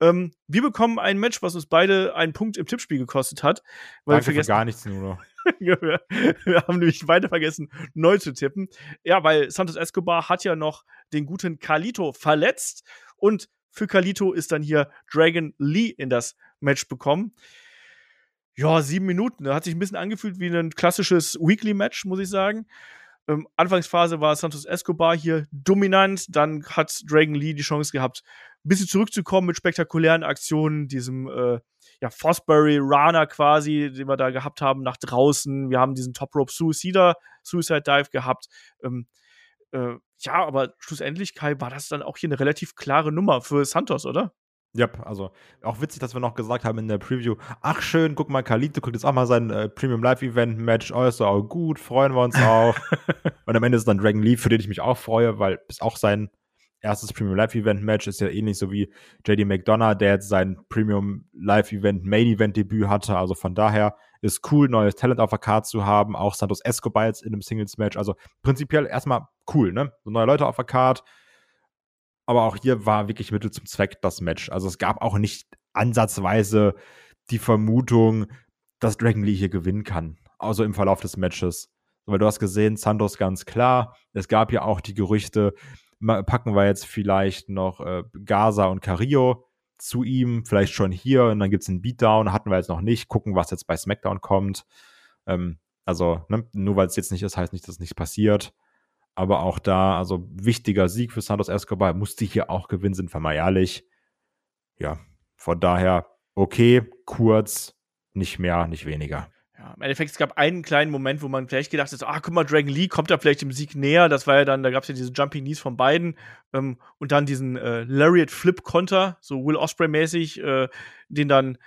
Ähm, wir bekommen ein Match, was uns beide einen Punkt im Tippspiel gekostet hat. Weil Danke wir für gar nichts, nur. wir, wir haben nämlich beide vergessen, neu zu tippen. Ja, weil Santos Escobar hat ja noch den guten Carlito verletzt und für Carlito ist dann hier Dragon Lee in das Match bekommen. Ja, sieben Minuten. Da hat sich ein bisschen angefühlt wie ein klassisches Weekly-Match, muss ich sagen. Ähm, Anfangsphase war Santos Escobar hier dominant. Dann hat Dragon Lee die Chance gehabt, ein bisschen zurückzukommen mit spektakulären Aktionen, diesem äh, ja, Fosbury Rana quasi, den wir da gehabt haben, nach draußen. Wir haben diesen Top Rope Suicide, Suicide Dive gehabt. Ähm, äh, ja, aber schlussendlich, Kai, war das dann auch hier eine relativ klare Nummer für Santos, oder? Ja, also auch witzig, dass wir noch gesagt haben in der Preview, ach schön, guck mal, Kalito guckt jetzt auch mal sein äh, Premium Live Event Match, oh, ist auch gut, freuen wir uns auch. und am Ende ist dann Dragon Lee, für den ich mich auch freue, weil ist auch sein erstes Premium Live Event Match, ist ja ähnlich so wie JD McDonough, der jetzt sein Premium Live Event Main Event Debüt hatte, also von daher ist cool, neues Talent auf der Karte zu haben, auch Santos Escobar jetzt in einem Singles Match, also prinzipiell erstmal cool, ne? So neue Leute auf der Karte, aber auch hier war wirklich Mittel zum Zweck das Match. Also es gab auch nicht ansatzweise die Vermutung, dass Dragon Lee hier gewinnen kann. Also im Verlauf des Matches. Weil du hast gesehen, Santos ganz klar. Es gab ja auch die Gerüchte, packen wir jetzt vielleicht noch äh, Gaza und Carrillo zu ihm, vielleicht schon hier und dann gibt es einen Beatdown, hatten wir jetzt noch nicht, gucken, was jetzt bei SmackDown kommt. Ähm, also, ne, nur weil es jetzt nicht ist, heißt nicht, dass nichts passiert. Aber auch da, also wichtiger Sieg für Santos Escobar, musste hier auch gewinnen, sind wir mal ehrlich. Ja, von daher, okay, kurz, nicht mehr, nicht weniger. Ja, im Endeffekt, es gab einen kleinen Moment, wo man vielleicht gedacht hat, ah, guck mal, Dragon Lee kommt da vielleicht dem Sieg näher. Das war ja dann, da gab es ja diese Jumping Knees von beiden ähm, und dann diesen äh, Lariat Flip Konter, so Will Osprey mäßig, äh, den dann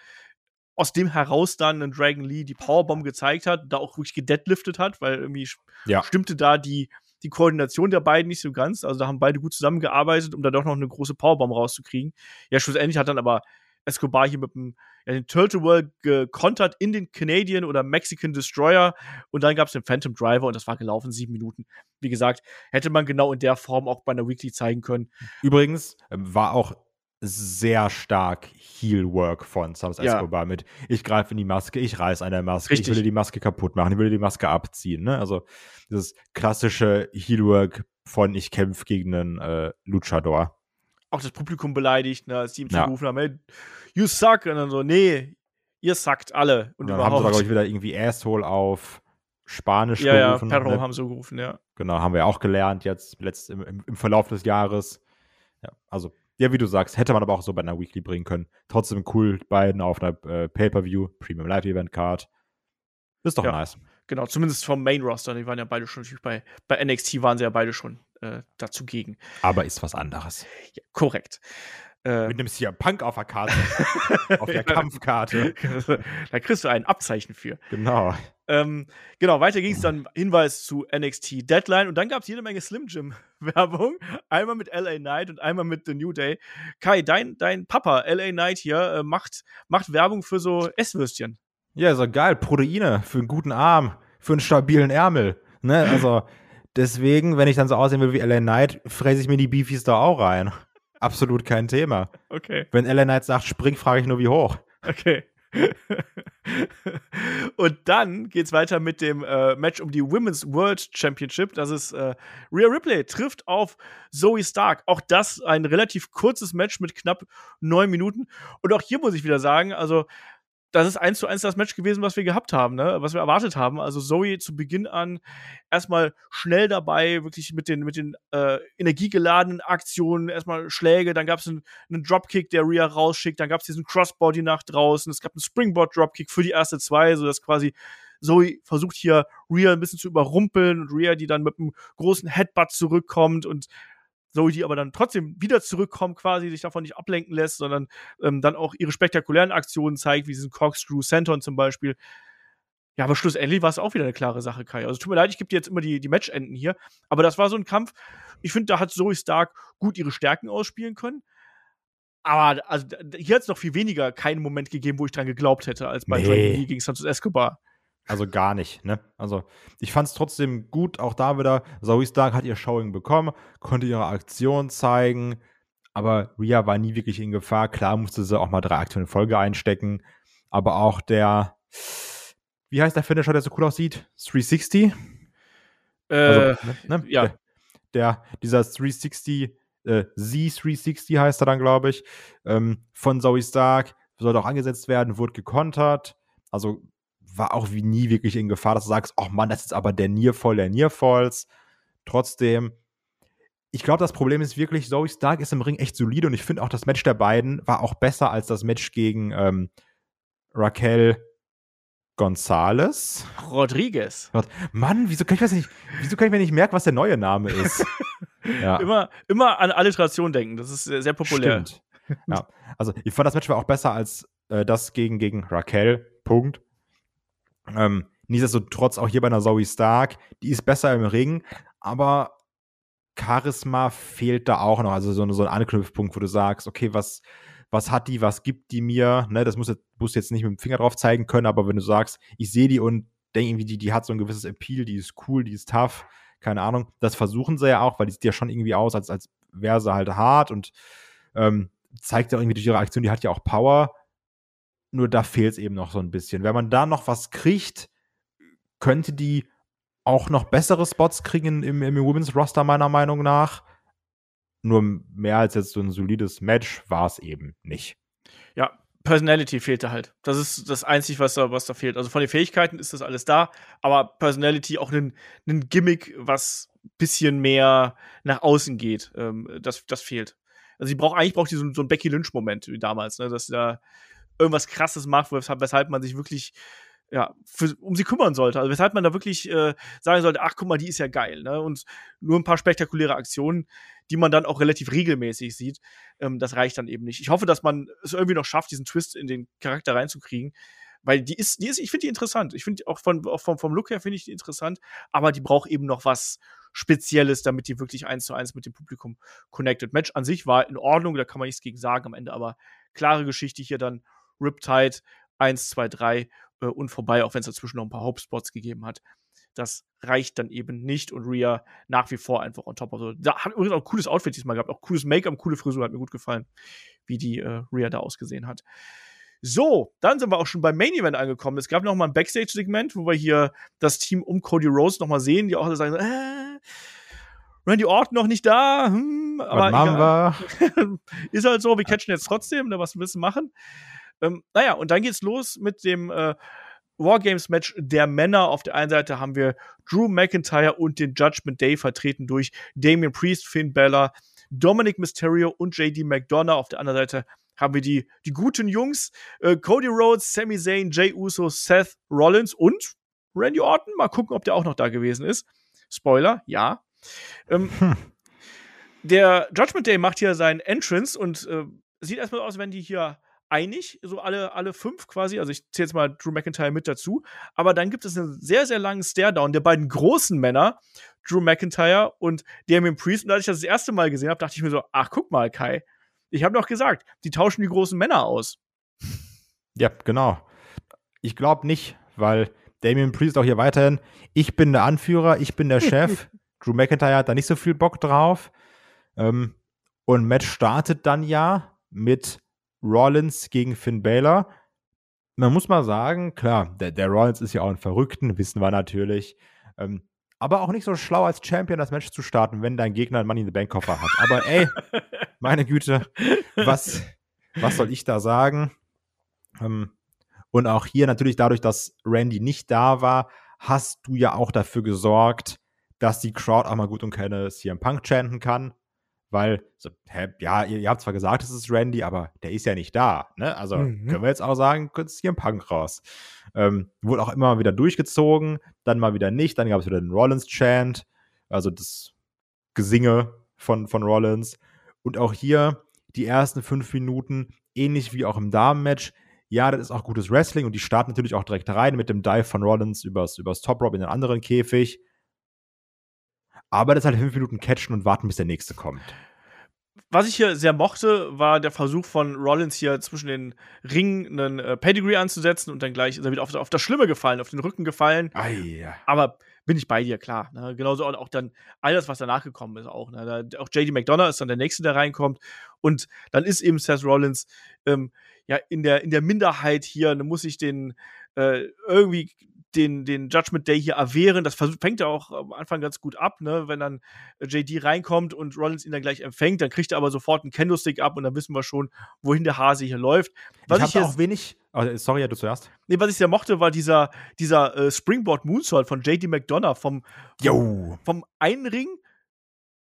aus dem heraus dann ein Dragon Lee die Powerbomb gezeigt hat, da auch wirklich gedeadliftet hat, weil irgendwie ja. stimmte da die die Koordination der beiden nicht so ganz. Also da haben beide gut zusammengearbeitet, um da doch noch eine große Powerbomb rauszukriegen. Ja, schlussendlich hat dann aber Escobar hier mit dem ja, den Turtle World gekontert in den Canadian oder Mexican Destroyer und dann gab es den Phantom Driver und das war gelaufen sieben Minuten. Wie gesagt, hätte man genau in der Form auch bei einer Weekly zeigen können. Übrigens ähm, war auch sehr stark Heel-Work von Santos ja. Escobar mit ich greife in die Maske, ich reiß an der Maske, Richtig. ich will die Maske kaputt machen, ich will die Maske abziehen. Ne? Also dieses klassische Heel-Work von ich kämpfe gegen einen äh, Luchador. Auch das Publikum beleidigt, ne, als die ihm ja. zugerufen haben, hey, you suck. Und dann so, nee, ihr suckt alle. Und dann haben sie, glaube ich, wieder irgendwie Asshole auf Spanisch ja, gerufen. Ja, Perro ne? haben sie gerufen, ja. Genau, haben wir auch gelernt jetzt letzt, im, im, im Verlauf des Jahres. Ja, also ja, wie du sagst, hätte man aber auch so bei einer Weekly bringen können. Trotzdem cool, beiden auf einer äh, Pay-Per-View, Premium Live Event Card. Ist doch ja, nice. Genau, zumindest vom Main Roster. Die waren ja beide schon natürlich bei, bei NXT waren sie ja beide schon äh, dazu gegen. Aber ist was anderes. Ja, korrekt. Äh, Mit einem CM Punk auf der Karte. auf der Kampfkarte. da kriegst du ein Abzeichen für. Genau. Ähm, genau, weiter ging es dann Hinweis zu NXT Deadline und dann gab es jede Menge Slim Jim Werbung. Einmal mit LA Knight und einmal mit The New Day. Kai, dein, dein Papa, LA Knight hier, äh, macht, macht Werbung für so Esswürstchen. Ja, so geil. Proteine für einen guten Arm, für einen stabilen Ärmel. Ne? Also deswegen, wenn ich dann so aussehen will wie LA Knight, fräse ich mir die Beefies da auch rein. Absolut kein Thema. Okay. Wenn LA Knight sagt, spring, frage ich nur, wie hoch. Okay. und dann geht's weiter mit dem äh, Match um die Women's World Championship. Das ist äh, Rhea Ripley trifft auf Zoe Stark. Auch das ein relativ kurzes Match mit knapp neun Minuten. Und auch hier muss ich wieder sagen, also das ist eins zu eins das Match gewesen, was wir gehabt haben, ne? was wir erwartet haben. Also Zoe zu Beginn an erstmal schnell dabei, wirklich mit den, mit den äh, energiegeladenen Aktionen, erstmal Schläge, dann gab es einen, einen, Dropkick, der Rhea rausschickt, dann gab es diesen Crossbody nach draußen, es gab einen Springboard-Dropkick für die erste zwei, sodass quasi Zoe versucht hier Rhea ein bisschen zu überrumpeln und Rhea, die dann mit einem großen Headbutt zurückkommt und Zoe, die aber dann trotzdem wieder zurückkommt, quasi sich davon nicht ablenken lässt, sondern ähm, dann auch ihre spektakulären Aktionen zeigt, wie diesen Corkscrew Senton zum Beispiel. Ja, aber schlussendlich war es auch wieder eine klare Sache, Kai. Also tut mir leid, ich gebe dir jetzt immer die, die Matchenden hier, aber das war so ein Kampf. Ich finde, da hat Zoe Stark gut ihre Stärken ausspielen können. Aber also, hier hat es noch viel weniger keinen Moment gegeben, wo ich dran geglaubt hätte, als bei nee. gegen Santos Escobar. Also gar nicht, ne? Also ich fand es trotzdem gut, auch da wieder. Zoe Stark hat ihr Showing bekommen, konnte ihre Aktion zeigen, aber Rhea war nie wirklich in Gefahr. Klar musste sie auch mal drei Aktionen in Folge einstecken, aber auch der, wie heißt der Finisher, der so cool aussieht? 360? Äh, also, ne, ne? ja. Der, der, dieser 360, äh, Z360 heißt er dann, glaube ich, ähm, von Zoe Stark, sollte auch angesetzt werden, wurde gekontert. Also war auch wie nie wirklich in Gefahr, dass du sagst, oh Mann, das ist aber der Nearfall der Nearfalls. Trotzdem, ich glaube, das Problem ist wirklich, Zoe Stark ist im Ring echt solide und ich finde auch, das Match der beiden war auch besser als das Match gegen ähm, Raquel Gonzales. Rodriguez. Mann, wieso kann ich das nicht, wieso kann ich mir nicht merken, was der neue Name ist? ja. immer, immer an Alliteration denken, das ist sehr populär. Stimmt. Ja, also ich fand das Match war auch besser als äh, das gegen, gegen Raquel. Punkt. Ähm, nichtsdestotrotz auch hier bei einer Zoe Stark, die ist besser im Ring, aber Charisma fehlt da auch noch. Also so, so ein Anknüpfpunkt, wo du sagst, okay, was, was hat die, was gibt die mir? Ne, das muss jetzt, musst jetzt nicht mit dem Finger drauf zeigen können, aber wenn du sagst, ich sehe die und denke irgendwie, die, die hat so ein gewisses Appeal, die ist cool, die ist tough, keine Ahnung. Das versuchen sie ja auch, weil die sieht ja schon irgendwie aus, als, als wäre sie halt hart und ähm, zeigt ja irgendwie durch ihre Aktion, die hat ja auch Power. Nur da fehlt es eben noch so ein bisschen. Wenn man da noch was kriegt, könnte die auch noch bessere Spots kriegen im, im Women's Roster, meiner Meinung nach. Nur mehr als jetzt so ein solides Match war es eben nicht. Ja, Personality fehlte halt. Das ist das Einzige, was da, was da fehlt. Also von den Fähigkeiten ist das alles da, aber Personality auch ein, Gimmick, was ein bisschen mehr nach außen geht. Ähm, das, das fehlt. Also sie braucht eigentlich braucht die so, so einen Becky Lynch-Moment wie damals, ne? dass da irgendwas krasses macht, weshalb man sich wirklich ja, für, um sie kümmern sollte. Also weshalb man da wirklich äh, sagen sollte, ach guck mal, die ist ja geil, ne? Und nur ein paar spektakuläre Aktionen, die man dann auch relativ regelmäßig sieht, ähm, das reicht dann eben nicht. Ich hoffe, dass man es irgendwie noch schafft, diesen Twist in den Charakter reinzukriegen. Weil die ist, die ist, ich finde die interessant. Ich finde auch, von, auch vom, vom Look her finde ich die interessant, aber die braucht eben noch was Spezielles, damit die wirklich eins zu eins mit dem Publikum connected. Match an sich war in Ordnung, da kann man nichts gegen sagen am Ende, aber klare Geschichte hier dann Riptide 1, 2, 3 äh, und vorbei, auch wenn es dazwischen noch ein paar Hauptspots gegeben hat. Das reicht dann eben nicht und Rhea nach wie vor einfach on top. Also, da hat übrigens auch ein cooles Outfit diesmal gehabt, auch cooles Make-up, coole Frisur, hat mir gut gefallen, wie die äh, Rhea da ausgesehen hat. So, dann sind wir auch schon beim Main Event angekommen. Es gab noch mal ein Backstage-Segment, wo wir hier das Team um Cody Rose noch mal sehen, die auch sagen, so, äh, Randy Orton noch nicht da, hm, aber wir? ist halt so, wir catchen jetzt trotzdem, ne, was willst du machen? Ähm, naja, und dann geht's los mit dem äh, Wargames-Match der Männer. Auf der einen Seite haben wir Drew McIntyre und den Judgment Day vertreten durch Damian Priest, Finn Bella, Dominic Mysterio und JD McDonough. Auf der anderen Seite haben wir die, die guten Jungs, äh, Cody Rhodes, Sami Zayn, Jay Uso, Seth Rollins und Randy Orton. Mal gucken, ob der auch noch da gewesen ist. Spoiler, ja. Ähm, hm. Der Judgment Day macht hier seinen Entrance und äh, sieht erstmal aus, wenn die hier einig, so alle, alle fünf quasi. Also ich zähle jetzt mal Drew McIntyre mit dazu. Aber dann gibt es einen sehr, sehr langen Stare-Down der beiden großen Männer, Drew McIntyre und Damien Priest. Und als ich das, das erste Mal gesehen habe, dachte ich mir so, ach, guck mal, Kai. Ich habe doch gesagt, die tauschen die großen Männer aus. Ja, genau. Ich glaube nicht, weil Damien Priest auch hier weiterhin, ich bin der Anführer, ich bin der Chef. Drew McIntyre hat da nicht so viel Bock drauf. Ähm, und Match startet dann ja mit Rollins gegen Finn Balor. man muss mal sagen, klar, der, der Rollins ist ja auch ein Verrückten, wissen wir natürlich. Ähm, aber auch nicht so schlau als Champion das Match zu starten, wenn dein Gegner einen Money in the Bank Koffer hat. Aber ey, meine Güte, was, was soll ich da sagen? Ähm, und auch hier natürlich dadurch, dass Randy nicht da war, hast du ja auch dafür gesorgt, dass die Crowd auch mal gut und keine CM Punk chanten kann. Weil, so, hä, ja, ihr, ihr, habt zwar gesagt, es ist Randy, aber der ist ja nicht da. Ne? Also mhm. können wir jetzt auch sagen, kurz CM Punk raus. Ähm, wurde auch immer wieder durchgezogen, dann mal wieder nicht. Dann gab es wieder den Rollins-Chant, also das Gesinge von, von Rollins. Und auch hier die ersten fünf Minuten, ähnlich wie auch im Damen-Match, ja, das ist auch gutes Wrestling und die starten natürlich auch direkt rein mit dem Dive von Rollins übers, übers Top Rope in den anderen Käfig. Aber das halt fünf Minuten catchen und warten, bis der nächste kommt. Was ich hier sehr mochte, war der Versuch von Rollins hier zwischen den Ringen einen äh, Pedigree anzusetzen und dann gleich ist er wieder auf, auf das Schlimme gefallen, auf den Rücken gefallen. Ah, ja. Aber bin ich bei dir, klar. Ne? Genauso auch, dann alles, was danach gekommen ist, auch. Ne? Da, auch JD McDonough ist dann der Nächste, der reinkommt. Und dann ist eben Seth Rollins ähm, ja in der, in der Minderheit hier, dann muss ich den äh, irgendwie den, den Judgment Day hier erwehren. Das fängt ja auch am Anfang ganz gut ab, ne? Wenn dann JD reinkommt und Rollins ihn dann gleich empfängt, dann kriegt er aber sofort einen Candlestick ab und dann wissen wir schon, wohin der Hase hier läuft. Was ich, ich auch wenig. Oh, sorry, ja, du zuerst. Nee, was ich sehr mochte, war dieser, dieser äh, Springboard Moonsault von JD McDonough vom, vom, vom einen Ring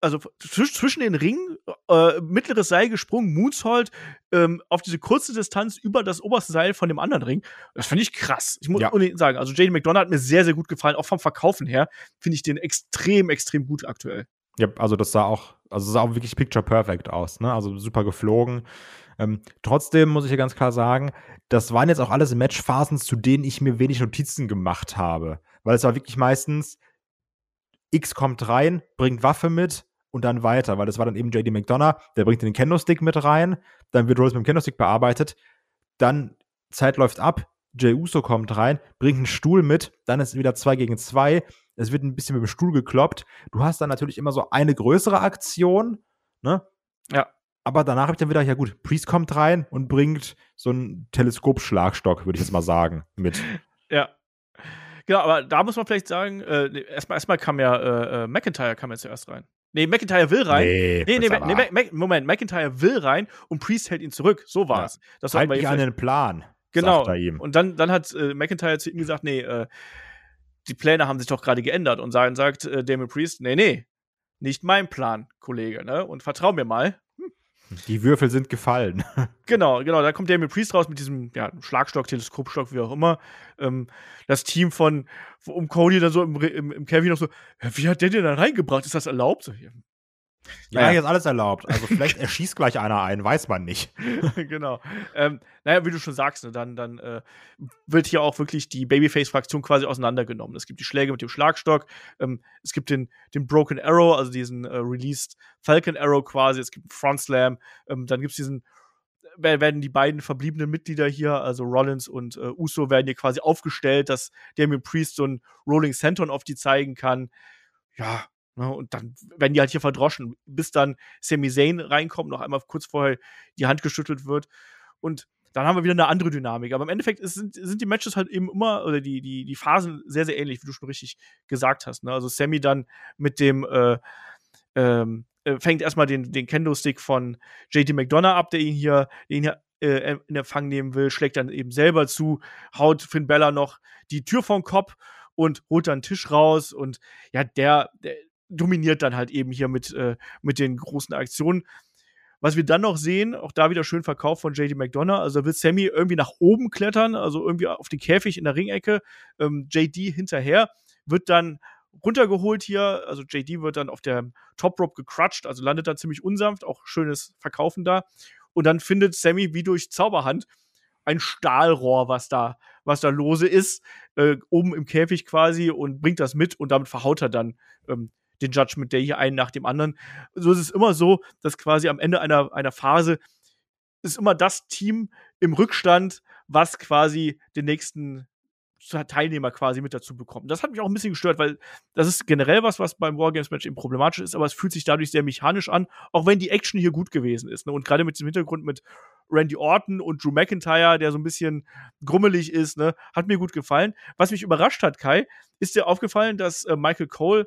also zwischen den Ringen, äh, mittleres Seil gesprungen, Moonsault ähm, auf diese kurze Distanz über das oberste Seil von dem anderen Ring. Das finde ich krass. Ich muss ja. unbedingt sagen, also JD McDonough hat mir sehr, sehr gut gefallen. Auch vom Verkaufen her finde ich den extrem, extrem gut aktuell. Ja, also das sah auch, also sah auch wirklich picture perfect aus, ne? Also super geflogen. Ähm, trotzdem muss ich ja ganz klar sagen, das waren jetzt auch alles Matchphasen, zu denen ich mir wenig Notizen gemacht habe. Weil es war wirklich meistens, X kommt rein, bringt Waffe mit, und dann weiter, weil das war dann eben JD McDonough, der bringt den Kendo-Stick mit rein, dann wird Rose mit dem Kendo-Stick bearbeitet, dann Zeit läuft ab, Jay Uso kommt rein, bringt einen Stuhl mit, dann ist es wieder 2 gegen 2, es wird ein bisschen mit dem Stuhl gekloppt. Du hast dann natürlich immer so eine größere Aktion, ne? Ja. Aber danach habe ich dann wieder, ja gut, Priest kommt rein und bringt so einen Teleskopschlagstock, würde ich jetzt mal sagen, mit. Ja. Genau, aber da muss man vielleicht sagen, äh, erstmal, erstmal kam ja äh, äh McIntyre kam ja zuerst rein. Nee, McIntyre will rein. Nee, nee, nee, nee Mac, Mac, Moment, McIntyre will rein und Priest hält ihn zurück. So war es. Ja. Das halt nicht an den Plan. Genau. Und dann, dann hat äh, McIntyre zu ihm gesagt, nee, äh, die Pläne haben sich doch gerade geändert. Und sagen, sagt äh, Damon Priest, nee, nee, nicht mein Plan, Kollege, ne? Und vertrau mir mal. Die Würfel sind gefallen. genau, genau. Da kommt Damien Priest raus mit diesem ja, Schlagstock, Teleskopstock, wie auch immer. Ähm, das Team von um Cody dann so im, im, im Kevin noch so, wie hat der den da reingebracht? Ist das erlaubt? Ja, naja. jetzt alles erlaubt. Also vielleicht erschießt gleich einer ein, weiß man nicht. genau. Ähm, naja, wie du schon sagst, ne, dann, dann äh, wird hier auch wirklich die Babyface-Fraktion quasi auseinandergenommen. Es gibt die Schläge mit dem Schlagstock, ähm, es gibt den, den Broken Arrow, also diesen äh, Released Falcon Arrow quasi, es gibt einen Front Slam, ähm, dann gibt es diesen werden die beiden verbliebenen Mitglieder hier, also Rollins und äh, Uso, werden hier quasi aufgestellt, dass Damien Priest so einen Rolling Senton auf die zeigen kann. Ja, und dann werden die halt hier verdroschen, bis dann Sami Zayn reinkommt, noch einmal kurz vorher die Hand geschüttelt wird. Und dann haben wir wieder eine andere Dynamik. Aber im Endeffekt ist, sind, sind die Matches halt eben immer, oder die, die, die Phasen sehr, sehr ähnlich, wie du schon richtig gesagt hast. Ne? Also Sammy dann mit dem, äh, ähm, äh, fängt erstmal den, den Kendo-Stick von JD McDonough ab, der ihn hier, den hier äh, in Empfang nehmen will, schlägt dann eben selber zu, haut Finn Bella noch die Tür vom Kopf und holt dann einen Tisch raus und ja, der, der dominiert dann halt eben hier mit, äh, mit den großen Aktionen. Was wir dann noch sehen, auch da wieder schön verkauft von JD McDonough. Also will Sammy irgendwie nach oben klettern, also irgendwie auf den Käfig in der Ringecke. Ähm, JD hinterher wird dann runtergeholt hier. Also JD wird dann auf der Top Rope gecrutcht, also landet da ziemlich unsanft. Auch schönes Verkaufen da. Und dann findet Sammy wie durch Zauberhand ein Stahlrohr, was da, was da lose ist, äh, oben im Käfig quasi und bringt das mit und damit verhaut er dann ähm, den Judgment Day hier einen nach dem anderen. So ist es immer so, dass quasi am Ende einer, einer Phase ist immer das Team im Rückstand, was quasi den nächsten Teilnehmer quasi mit dazu bekommt. Das hat mich auch ein bisschen gestört, weil das ist generell was, was beim Wargames-Match eben problematisch ist, aber es fühlt sich dadurch sehr mechanisch an, auch wenn die Action hier gut gewesen ist. Ne? Und gerade mit diesem Hintergrund mit Randy Orton und Drew McIntyre, der so ein bisschen grummelig ist, ne, hat mir gut gefallen. Was mich überrascht hat, Kai, ist dir aufgefallen, dass äh, Michael Cole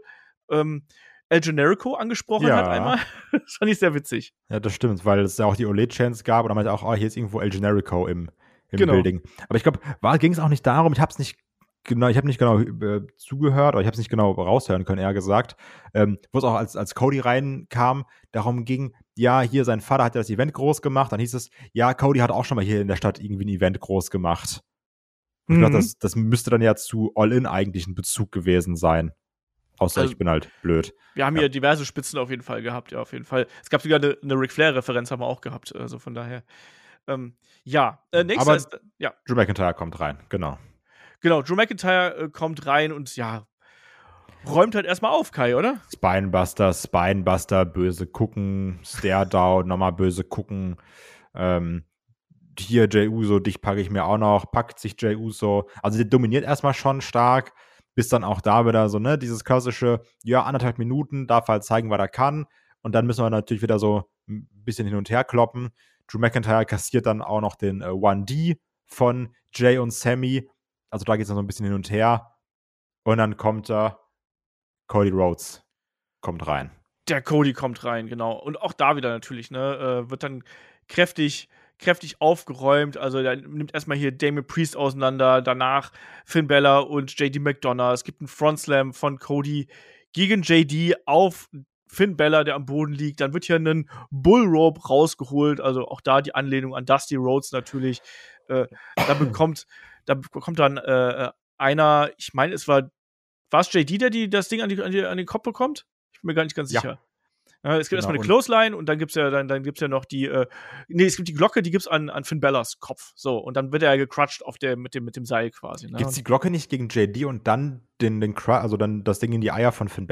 ähm, El Generico angesprochen Ja. hat einmal? das fand ich sehr witzig. Ja, das stimmt, weil es ja auch die Ole-Chance gab und dann meinte auch, oh, hier ist irgendwo El Generico im, im Genau. Building. Aber ich glaube, ging es auch nicht darum, ich habe es nicht genau, ich habe nicht genau äh, zugehört, oder ich habe es nicht genau raushören können, eher gesagt, ähm, wo es auch als, als Cody reinkam, darum ging, ja, hier sein Vater hat ja das Event groß gemacht, dann hieß es, ja, Cody hat auch schon mal hier in der Stadt irgendwie ein Event groß gemacht. Und Ich Mhm. dachte, das, das müsste dann ja zu All-In eigentlich ein Bezug gewesen sein. Außer Also- ich bin halt blöd. Wir haben Ja. hier diverse Spitzen auf jeden Fall gehabt, ja, auf jeden Fall. Es gab sogar eine, eine Ric Flair-Referenz, haben wir auch gehabt, also von daher. Ähm, ja, äh, nächster Aber- ist, ja, Drew McIntyre kommt rein, genau. genau, Drew McIntyre äh, kommt rein und ja, räumt halt erstmal auf, Kai, oder? Spinebuster, Spinebuster, böse gucken, Stare Down, nochmal böse gucken. Ähm, hier Jey Uso, dich packe ich mir auch noch, packt sich Jey Uso. Also der dominiert erstmal schon stark, bis dann auch da wieder so, ne, dieses klassische, ja, anderthalb Minuten, darf halt zeigen, was er kann. Und dann müssen wir natürlich wieder so ein bisschen hin und her kloppen. Drew McIntyre kassiert dann auch noch den äh, 1D von Jay und Sammy. Also da geht es dann so ein bisschen hin und her. Und dann kommt da Cody Rhodes kommt rein. Der Cody kommt rein, genau. Und auch da wieder natürlich, ne, äh, wird dann kräftig, kräftig aufgeräumt. Also der nimmt erstmal hier Damien Priest auseinander, danach Finn Bella und JD McDonough. Es gibt einen Front Slam von Cody gegen JD auf Finn Bella, der am Boden liegt. Dann wird hier ein Bull Rope rausgeholt. Also auch da die Anlehnung an Dusty Rhodes natürlich. Äh, da bekommt, da bekommt dann äh, einer, ich meine, es war, war es JD, der die, das Ding an, die, an, die, an den Kopf bekommt? Ich bin mir gar nicht ganz Ja. sicher. Ja, es gibt erstmal Genau, eine und- Clothesline und dann gibt's ja, dann, dann gibt's ja noch die, äh, nee, es gibt die Glocke, die gibt's an, an Finn Bellas Kopf. So, und dann wird er gecrutscht auf der, mit dem, mit dem Seil quasi. Ne? Gibt es die Glocke nicht gegen JD und dann den, den Cru- also dann das Ding in die Eier von Finn?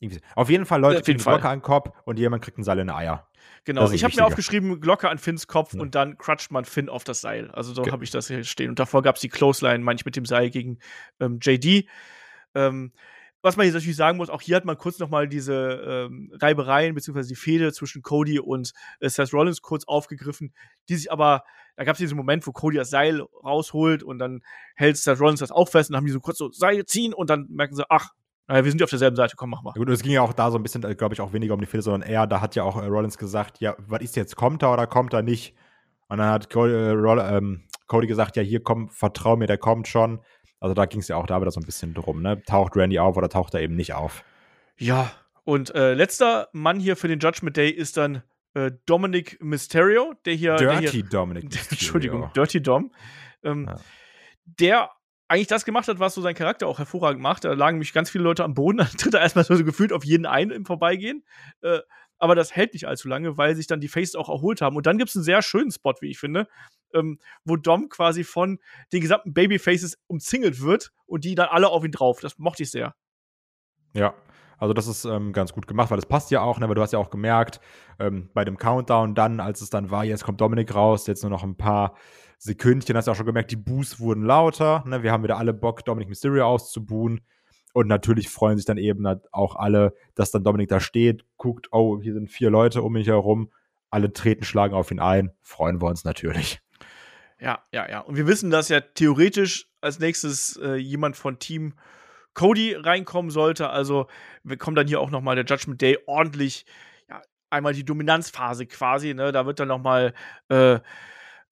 Irgendwie. Auf jeden Fall Leute kriegen. Glocke an den Kopf und jemand kriegt ein Seil in die Eier. Genau, ich habe mir aufgeschrieben, Glocke an Finns Kopf Ja. und dann crutscht man Finn auf das Seil. Also so Ge- habe ich das hier stehen. Und davor gab es die Clothesline, manch mit dem Seil gegen ähm, JD. Ähm, was man jetzt natürlich sagen muss, auch hier hat man kurz noch mal diese ähm, Reibereien beziehungsweise die Fehde zwischen Cody und äh, Seth Rollins kurz aufgegriffen, die sich aber, da gab es diesen Moment, wo Cody das Seil rausholt und dann hält Seth Rollins das auch fest und dann haben die so kurz so Seil ziehen und dann merken sie, ach, naja, wir sind ja auf derselben Seite, komm, mach mal. Ja Gut, es ging ja auch da so ein bisschen, glaube ich, auch weniger um die Fehde, sondern eher, da hat ja auch äh, Rollins gesagt, ja, was ist jetzt, kommt er oder kommt er nicht? Und dann hat Cody, äh, Roll, ähm, Cody gesagt, ja, hier komm, vertrau mir, der kommt schon. Also da ging es ja auch da wieder so ein bisschen drum, ne? Taucht Randy auf oder taucht er eben nicht auf? Ja, und äh, letzter Mann hier für den Judgment Day ist dann äh, Dominic Mysterio, der hier. der Dirty hier, Dominic. Mysterio. Entschuldigung, Dirty Dom. Ähm, Ja. Der eigentlich das gemacht hat, was so sein Charakter auch hervorragend macht. Da lagen mich ganz viele Leute am Boden, dann tritt er erstmal so gefühlt auf jeden ein im Vorbeigehen. Äh, aber das hält nicht allzu lange, weil sich dann die Faces auch erholt haben. Und dann gibt es einen sehr schönen Spot, wie ich finde, ähm, wo Dom quasi von den gesamten Babyfaces umzingelt wird und die dann alle auf ihn drauf. Das mochte ich sehr. Ja, also das ist ähm, ganz gut gemacht, weil das passt ja auch, ne, weil du hast ja auch gemerkt, ähm, bei dem Countdown dann, als es dann war, jetzt kommt Dominik raus, jetzt nur noch ein paar Sekündchen, hast du auch schon gemerkt, die Boos wurden lauter, ne, wir haben wieder alle Bock, Dominic Mysterio auszubuhen und natürlich freuen sich dann eben auch alle, dass dann Dominik da steht, guckt, oh, hier sind vier Leute um mich herum, alle treten, schlagen auf ihn ein, freuen wir uns natürlich. Ja, ja, ja. Und wir wissen, dass ja theoretisch als nächstes äh, jemand von Team Cody reinkommen sollte. Also wir kommen dann hier auch noch mal der Judgment Day ordentlich, ja, einmal die Dominanzphase quasi. Ne? Da wird dann noch mal, äh,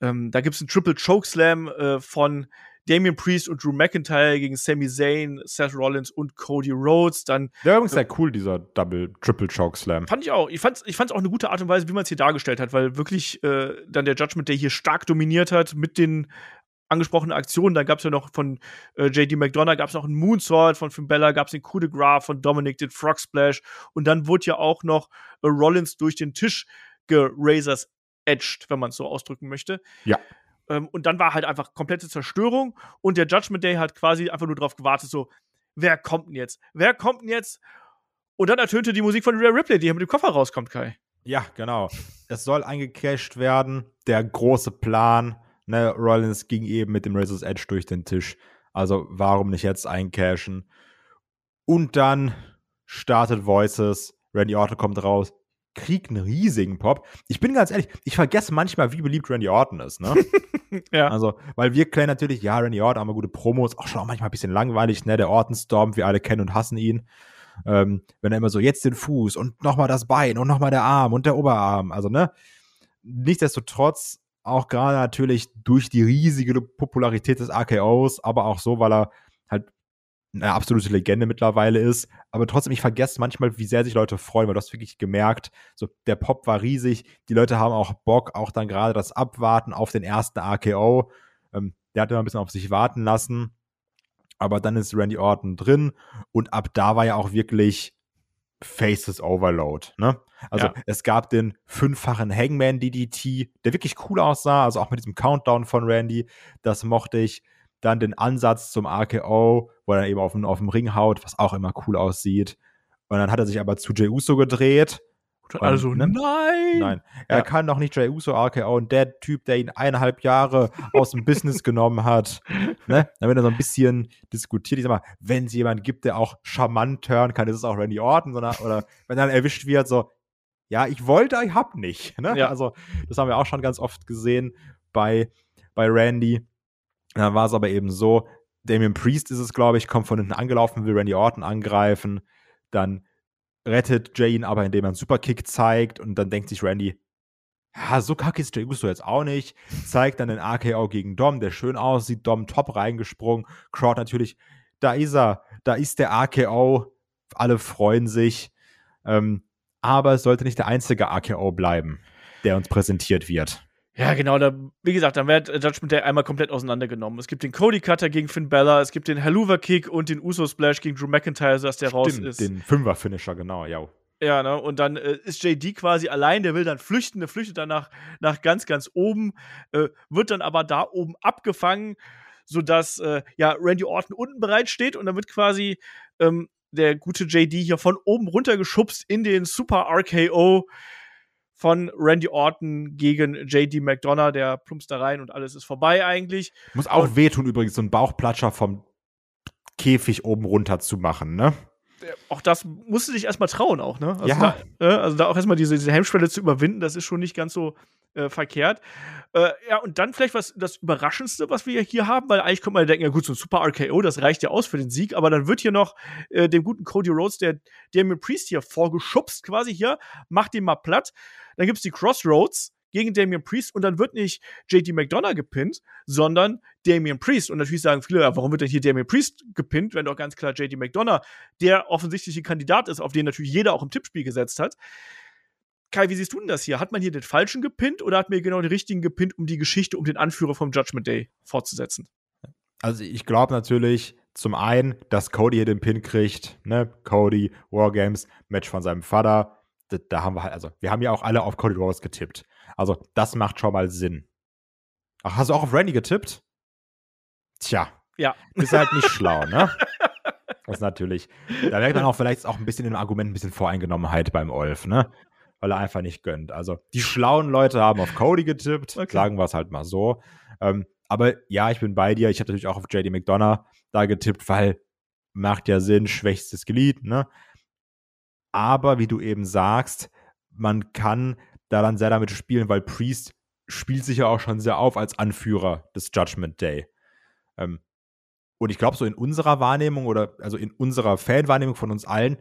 ähm, da gibt es einen Triple Chokeslam äh, von Damian Priest und Drew McIntyre gegen Sami Zayn, Seth Rollins und Cody Rhodes. Dann Der war übrigens sehr cool, dieser Double, Triple Choke Slam. Fand ich auch. Ich fand's, ich fand's auch eine gute Art und Weise, wie man es hier dargestellt hat, weil wirklich äh, dann der Judgment Day hier stark dominiert hat mit den angesprochenen Aktionen. Da gab's ja noch von äh, JD McDonough, gab's noch einen Moonsault von Finn Bella, gab's den Coup de Gras von Dominic, den Frog Splash und dann wurde ja auch noch äh, Rollins durch den Tisch gerazors edged, wenn man es so ausdrücken möchte. Ja. Ähm, und dann war halt einfach komplette Zerstörung und der Judgment Day hat quasi einfach nur drauf gewartet, so, wer kommt denn jetzt? Wer kommt denn jetzt? Und dann ertönte die Musik von Rhea Ripley, die hier mit dem Koffer rauskommt, Kai. Ja, genau. Es soll eingecashed werden. Der große Plan. Ne, Rollins ging eben mit dem Razor's Edge durch den Tisch. Also warum nicht jetzt eincashen? Und dann startet Voices. Randy Orton kommt raus. Kriegt einen riesigen Pop. Ich bin ganz ehrlich, ich vergesse manchmal, wie beliebt Randy Orton ist, ne? Ja. Also, weil wir kleinen natürlich, ja, Randy Orton haben wir gute Promos, auch schon auch manchmal ein bisschen langweilig, ne? Der Orton Storm, wir alle kennen und hassen ihn. Ähm, wenn er immer so, jetzt den Fuß und nochmal das Bein und nochmal der Arm und der Oberarm, also, ne? Nichtsdestotrotz, auch gerade natürlich durch die riesige Popularität des AKOs, aber auch so, weil er eine absolute Legende mittlerweile ist. Aber trotzdem, ich vergesse manchmal, wie sehr sich Leute freuen, weil du hast wirklich gemerkt, so der Pop war riesig, die Leute haben auch Bock, auch dann gerade das Abwarten auf den ersten AKO. Ähm, der hat immer ein bisschen auf sich warten lassen. Aber dann ist Randy Orton drin und ab da war ja auch wirklich Faces Overload. Ne? Also Ja. es gab den fünffachen Hangman DDT, der wirklich cool aussah, also auch mit diesem Countdown von Randy, das mochte ich. Dann den Ansatz zum RKO, wo er eben auf dem, auf dem Ring haut, was auch immer cool aussieht. Und dann hat er sich aber zu Jey Uso gedreht. Und alle so, ne? nein! Nein, er Ja. kann doch nicht Jey Uso RKO und der Typ, der ihn eineinhalb Jahre aus dem Business genommen hat. Ne? Dann wird er so ein bisschen diskutiert. Ich sag mal, wenn es jemand gibt, der auch charmant turnen kann, ist es auch Randy Orton, sondern, oder wenn dann erwischt wird, so, ja, ich wollte, ich hab nicht. Ne? Ja. Also, das haben wir auch schon ganz oft gesehen bei, bei Randy. Dann war es aber eben so, Damien Priest ist es, glaube ich, kommt von hinten angelaufen, will Randy Orton angreifen. Dann rettet Jay ihn aber, indem er einen Superkick zeigt. Und dann denkt sich Randy, ja, so kacke ist Jey Uso jetzt auch nicht. Zeigt dann den RKO gegen Dom, der schön aussieht. Dom top reingesprungen. Crowd natürlich, da ist er. Da ist der RKO. Alle freuen sich. Ähm, aber es sollte nicht der einzige RKO bleiben, der uns präsentiert wird. Ja, genau. Da, wie gesagt, dann wird Judgment Day einmal komplett auseinandergenommen. Es gibt den Cody Cutter gegen Finn Bella, es gibt den Helluva Kick und den Uso Splash gegen Drew McIntyre, sodass der raus Stimmt, ist. den Fünfer-Finisher, genau, ja. Ja, ne? Und dann äh, ist JD quasi allein, der will dann flüchten, der flüchtet dann nach, nach ganz, ganz oben, äh, wird dann aber da oben abgefangen, sodass äh, ja Randy Orton unten bereit steht und dann wird quasi ähm, der gute JD hier von oben runtergeschubst in den Super RKO von Randy Orton gegen JD McDonough, der plumpst da rein und alles ist vorbei eigentlich. Muss auch Und- wehtun, übrigens, so einen Bauchplatscher vom Käfig oben runter zu machen, ne? Auch das musst du dich erstmal trauen, auch, ne? Also Ja. Da, äh, also da auch erstmal diese, diese Hemmschwelle zu überwinden, das ist schon nicht ganz so äh, verkehrt. Äh, ja, und dann vielleicht was das Überraschendste, was wir hier haben, weil eigentlich könnte man ja denken, ja gut, so ein Super RKO, das reicht ja aus für den Sieg, aber dann wird hier noch äh, dem guten Cody Rhodes, der Damien Priest hier vorgeschubst, quasi hier, macht ihn mal platt. Dann gibt's die Crossroads gegen Damien Priest und dann wird nicht JD McDonough gepinnt, sondern Damien Priest. Und natürlich sagen viele, warum wird denn hier Damien Priest gepinnt, wenn doch ganz klar JD McDonough der offensichtliche Kandidat ist, auf den natürlich jeder auch im Tippspiel gesetzt hat. Kai, wie siehst du denn das hier? Hat man hier den falschen gepinnt oder hat mir genau den richtigen gepinnt, um die Geschichte um den Anführer vom Judgment Day fortzusetzen? Also ich glaube natürlich zum einen, dass Cody hier den Pin kriegt, ne? Cody, Wargames, Match von seinem Vater. Da, da haben wir halt, also wir haben ja auch alle auf Cody Rhodes getippt. Also das macht schon mal Sinn. Ach, hast du auch auf Randy getippt? Tja, Ja. ist halt nicht schlau, ne? Das ist natürlich. Da merkt man auch vielleicht auch ein bisschen im Argument ein bisschen Voreingenommenheit beim Olf, ne? Weil er einfach nicht gönnt. Also die schlauen Leute haben auf Cody getippt, Okay. sagen wir es halt mal so. Ähm, aber ja, ich bin bei dir. Ich habe natürlich auch auf JD McDonough da getippt, weil macht ja Sinn, schwächstes Glied, ne? Aber wie du eben sagst, man kann da dann sehr damit spielen, weil Priest spielt sich ja auch schon sehr auf als Anführer des Judgment Day. Ähm, und ich glaube, so in unserer Wahrnehmung oder also in unserer Fanwahrnehmung von uns allen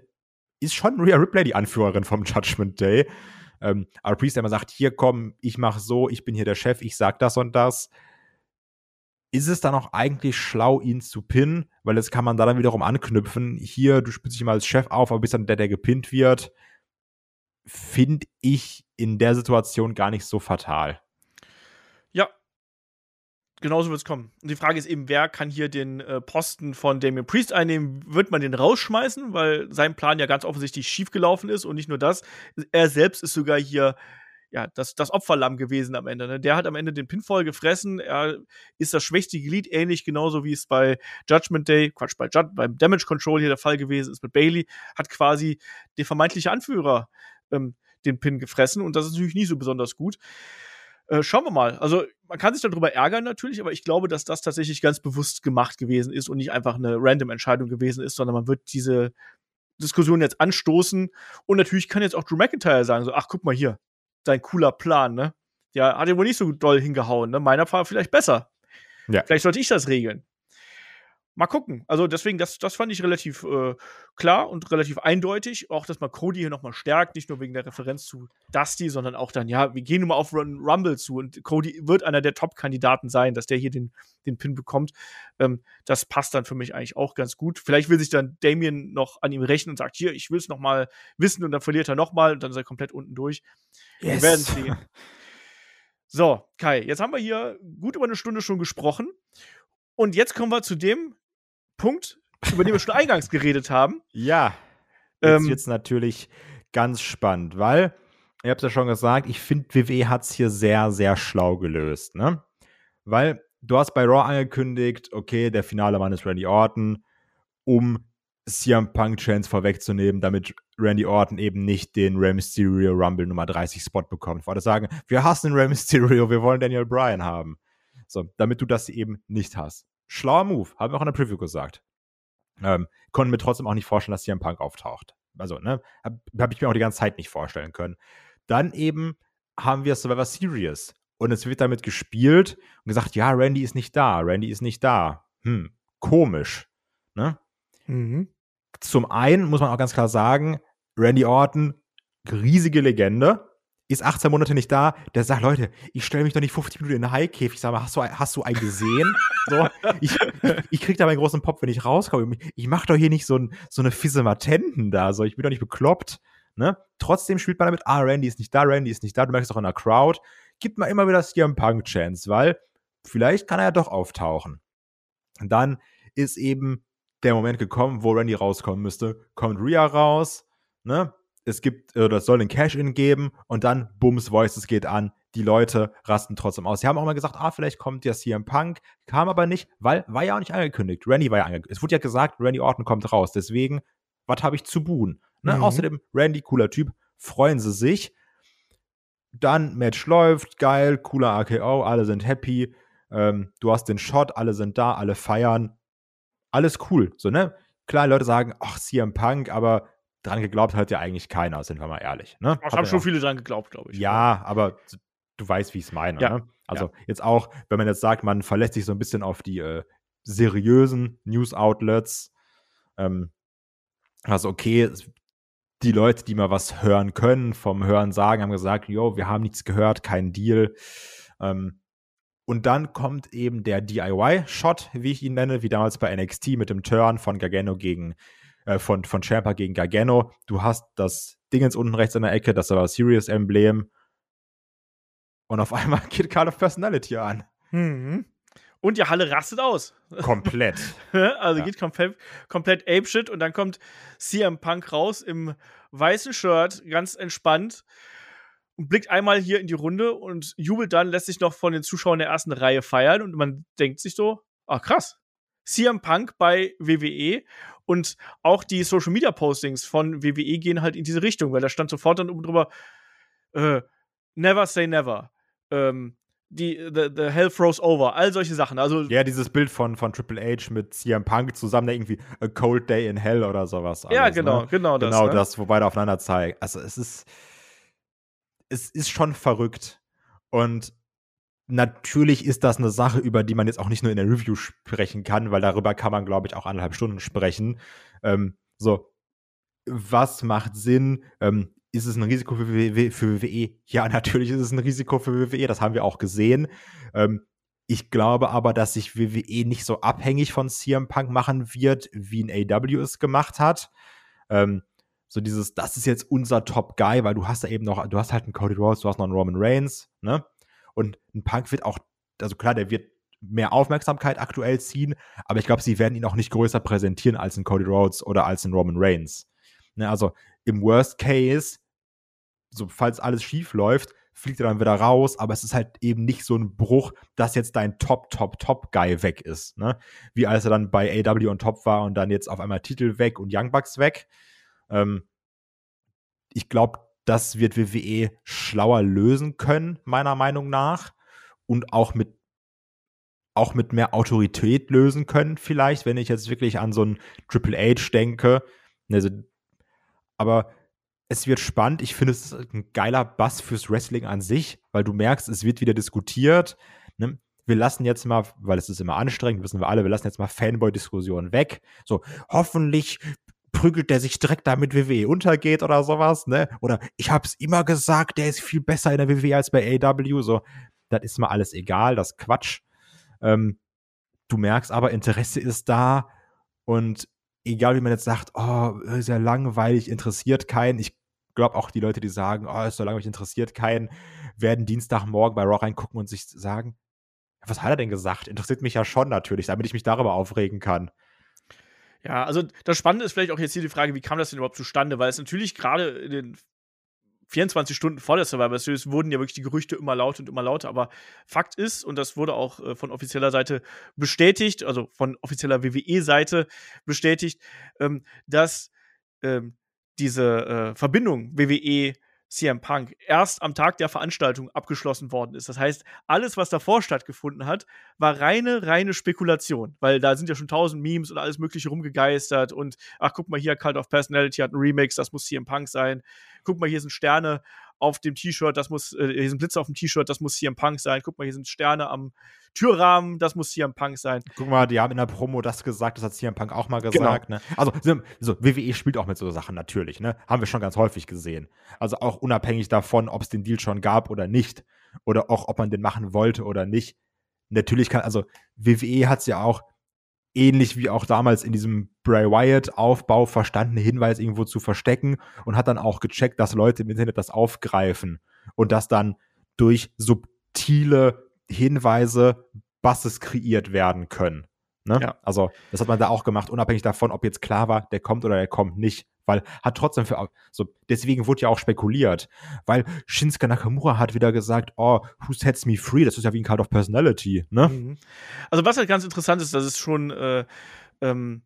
ist schon Rhea Ripley die Anführerin vom Judgment Day. Ähm, aber Priest immer sagt, hier komm, ich mache so, ich bin hier der Chef, ich sag das und das. Ist es dann auch eigentlich schlau, ihn zu pinnen? Weil jetzt kann man da dann wiederum anknüpfen. Hier, du spielst dich mal als Chef auf, aber bist dann der, der gepinnt wird. Finde ich in der Situation gar nicht so fatal. Ja. Genauso wird es kommen. Und die Frage ist eben, wer kann hier den äh, Posten von Damien Priest einnehmen? Wird man den rausschmeißen, weil sein Plan ja ganz offensichtlich schiefgelaufen ist und nicht nur das. Er selbst ist sogar hier ja, das, das Opferlamm gewesen am Ende. Ne? Der hat am Ende den Pinfall gefressen. Er ist das schwächste Glied, ähnlich genauso wie es bei Judgment Day, Quatsch, bei Jud beim Damage Control hier der Fall gewesen ist mit Bailey, hat quasi der vermeintliche Anführer ähm, den Pin gefressen und das ist natürlich nicht so besonders gut. Äh, schauen wir mal. Also, man kann sich darüber ärgern natürlich, aber ich glaube, dass das tatsächlich ganz bewusst gemacht gewesen ist und nicht einfach eine random Entscheidung gewesen ist, sondern man wird diese, Diskussion jetzt anstoßen. Und natürlich kann jetzt auch Drew McIntyre sagen, so, ach, guck mal hier, dein cooler Plan, ne? Ja, hat ja wohl nicht so doll hingehauen, ne? Meiner war vielleicht besser. Ja. Vielleicht sollte ich das regeln mal gucken. Also deswegen, das, das fand ich relativ äh, klar und relativ eindeutig. Auch, dass man Cody hier nochmal stärkt, nicht nur wegen der Referenz zu Dusty, sondern auch dann, ja, wir gehen nun mal auf Rumble zu und Cody wird einer der Top-Kandidaten sein, dass der hier den, den Pin bekommt. Ähm, das passt dann für mich eigentlich auch ganz gut. Vielleicht will sich dann Damien noch an ihm rächen und sagt, hier, ich will es nochmal wissen und dann verliert er nochmal und dann ist er komplett unten durch. Yes. Wir werden sehen. So, Kai, jetzt haben wir hier gut über eine Stunde schon gesprochen. Und jetzt kommen wir zu dem, Punkt, über den wir schon eingangs geredet haben. Ja. Jetzt ähm, wird es natürlich ganz spannend, weil, ihr habt ja schon gesagt, ich finde, WWE hat es hier sehr, sehr schlau gelöst, ne? Weil du hast bei Raw angekündigt, okay, der finale Mann ist Randy Orton, um CM Punk Chance vorwegzunehmen, damit Randy Orton eben nicht den Rey Mysterio Rumble Nummer 30 Spot bekommt. Wollte sagen, wir hassen Rey Mysterio, wir wollen Daniel Bryan haben. So, damit du das eben nicht hast schlauer Move, haben wir auch in der Preview gesagt. Ähm, konnten mir trotzdem auch nicht vorstellen, dass hier ein Punk auftaucht. Also, ne, habe hab ich mir auch die ganze Zeit nicht vorstellen können. Dann eben haben wir Survivor Series und es wird damit gespielt und gesagt, ja, Randy ist nicht da, Randy ist nicht da. Hm, komisch. Ne? Mhm. Zum einen muss man auch ganz klar sagen, Randy Orton, riesige Legende, ist 18 Monate nicht da, der sagt, Leute, ich stelle mich doch nicht 50 Minuten in den Haikäfig. Sag mal, hast du, hast du einen gesehen? so, ich, ich krieg da meinen großen Pop, wenn ich rauskomme. Ich mach doch hier nicht so, ein, so eine Fisse-Matenten da, so, ich bin doch nicht bekloppt. Ne? Trotzdem spielt man damit, ah, Randy ist nicht da, Randy ist nicht da, du merkst auch in der Crowd, gibt man immer wieder CM Punk Chance, weil vielleicht kann er ja doch auftauchen. Und dann ist eben der Moment gekommen, wo Randy rauskommen müsste. Kommt Rhea raus, ne? Es gibt, oder es soll einen Cash-In geben und dann, Bums, Voices geht an. Die Leute rasten trotzdem aus. Sie haben auch mal gesagt, ah, vielleicht kommt ja CM Punk, kam aber nicht, weil war ja auch nicht angekündigt. Randy war ja angekündigt. Es wurde ja gesagt, Randy Orton kommt raus. Deswegen, was habe ich zu buhen? Ne? Mhm. Außerdem, Randy, cooler Typ, freuen sie sich. Dann, Match läuft, geil, cooler AKO, alle sind happy. Ähm, du hast den Shot, alle sind da, alle feiern. Alles cool. So, ne? Klar, Leute sagen, ach, CM Punk, aber dran geglaubt hat ja eigentlich keiner, sind wir mal ehrlich. Ne? Es haben schon auch. viele dran geglaubt, glaube ich. Ja, aber du weißt, wie ich es meine. Ja. Ne? Also ja. jetzt auch, wenn man jetzt sagt, man verlässt sich so ein bisschen auf die äh, seriösen News-Outlets. Ähm, also okay, die Leute, die mal was hören können, vom Hören sagen, haben gesagt, jo, wir haben nichts gehört, kein Deal. Ähm, und dann kommt eben der DIY-Shot, wie ich ihn nenne, wie damals bei NXT mit dem Turn von Gargano gegen äh, von, von Champa gegen Gargano. Du hast das Dingens unten rechts in der Ecke, das war Sirius-Emblem. Und auf einmal geht Card of Personality an. Mhm. Und die Halle rastet aus. Komplett. also ja. geht komplett, komplett apeshit und dann kommt CM Punk raus im weißen Shirt, ganz entspannt und blickt einmal hier in die Runde und jubelt dann, lässt sich noch von den Zuschauern der ersten Reihe feiern und man denkt sich so, ach krass, CM Punk bei WWE und auch die Social Media Postings von WWE gehen halt in diese Richtung, weil da stand sofort dann oben drüber, äh, never say never. Ähm, die, the, the Hell Froze Over, all solche Sachen. Also ja, dieses Bild von, von Triple H mit CM Punk zusammen, der irgendwie A Cold Day in Hell oder sowas. Alles, ja, genau, ne? genau das. Genau ne? das, wo beide aufeinander zeigen. Also es ist, es ist schon verrückt. Und natürlich ist das eine Sache, über die man jetzt auch nicht nur in der Review sprechen kann, weil darüber kann man, glaube ich, auch anderthalb Stunden sprechen. Ähm, so, was macht Sinn? Ähm, ist es ein Risiko für WWE, für WWE? Ja, natürlich ist es ein Risiko für WWE, das haben wir auch gesehen. Ähm, ich glaube aber, dass sich WWE nicht so abhängig von CM Punk machen wird, wie ein AW es gemacht hat. Ähm, so dieses, das ist jetzt unser Top Guy, weil du hast da eben noch, du hast halt einen Cody Rhodes, du hast noch einen Roman Reigns, ne? Und ein Punk wird auch, also klar, der wird mehr Aufmerksamkeit aktuell ziehen, aber ich glaube, sie werden ihn auch nicht größer präsentieren als ein Cody Rhodes oder als ein Roman Reigns. Ne, also im Worst Case, so falls alles schief läuft, fliegt er dann wieder raus, aber es ist halt eben nicht so ein Bruch, dass jetzt dein Top, Top, Top-Guy weg ist. Ne? Wie als er dann bei AW on Top war und dann jetzt auf einmal Titel weg und Young Bucks weg. Ähm, ich glaube, das wird WWE schlauer lösen können, meiner Meinung nach. Und auch mit, auch mit mehr Autorität lösen können, vielleicht, wenn ich jetzt wirklich an so einen Triple H denke. Also, Aber es wird spannend. Ich finde, es ein geiler Bass fürs Wrestling an sich, weil du merkst, es wird wieder diskutiert. Ne? Wir lassen jetzt mal, weil es ist immer anstrengend, wissen wir alle, wir lassen jetzt mal Fanboy-Diskussionen weg. So, hoffentlich prügelt der sich direkt damit WWE untergeht oder sowas, ne? Oder ich hab's immer gesagt, der ist viel besser in der WWE als bei AW. So, das ist mal alles egal, das Quatsch. Ähm, du merkst aber, Interesse ist da und egal wie man jetzt sagt, oh, ist ja langweilig, interessiert keinen. Ich glaube auch die Leute, die sagen, oh, ist so langweilig, interessiert keinen, werden Dienstagmorgen bei Raw reingucken und sich sagen, was hat er denn gesagt? Interessiert mich ja schon natürlich, damit ich mich darüber aufregen kann. Ja, also das Spannende ist vielleicht auch jetzt hier die Frage, wie kam das denn überhaupt zustande? Weil es natürlich gerade in den 24 Stunden vor der Survivor Series wurden ja wirklich die Gerüchte immer lauter und immer lauter. Aber Fakt ist, und das wurde auch äh, von offizieller Seite bestätigt, also von offizieller WWE-Seite bestätigt, ähm, dass ähm, diese äh, Verbindung WWE CM Punk erst am Tag der Veranstaltung abgeschlossen worden ist. Das heißt, alles, was davor stattgefunden hat, war reine, reine Spekulation, weil da sind ja schon tausend Memes und alles Mögliche rumgegeistert und ach, guck mal hier, Cult of Personality hat einen Remix, das muss CM Punk sein. Guck mal, hier sind Sterne auf dem T-Shirt, das muss, äh, hier sind Blitze auf dem T-Shirt, das muss CM Punk sein. Guck mal, hier sind Sterne am Türrahmen, das muss CM Punk sein. Guck mal, die haben in der Promo das gesagt, das hat CM Punk auch mal gesagt. Genau. Ne? Also, so, WWE spielt auch mit so Sachen natürlich, ne? Haben wir schon ganz häufig gesehen. Also auch unabhängig davon, ob es den Deal schon gab oder nicht. Oder auch, ob man den machen wollte oder nicht. Natürlich kann, also WWE hat es ja auch ähnlich wie auch damals in diesem Bray Wyatt-Aufbau verstanden, Hinweis irgendwo zu verstecken und hat dann auch gecheckt, dass Leute im Internet das aufgreifen und dass dann durch subtile Hinweise Basses kreiert werden können. Ne? Ja. Also, das hat man da auch gemacht, unabhängig davon, ob jetzt klar war, der kommt oder der kommt nicht. Weil hat trotzdem für, so, deswegen wurde ja auch spekuliert. Weil Shinsuke Nakamura hat wieder gesagt, oh, who sets me free? Das ist ja wie ein Card of Personality, ne? Mhm. Also, was halt ganz interessant ist, dass es schon, äh, ähm,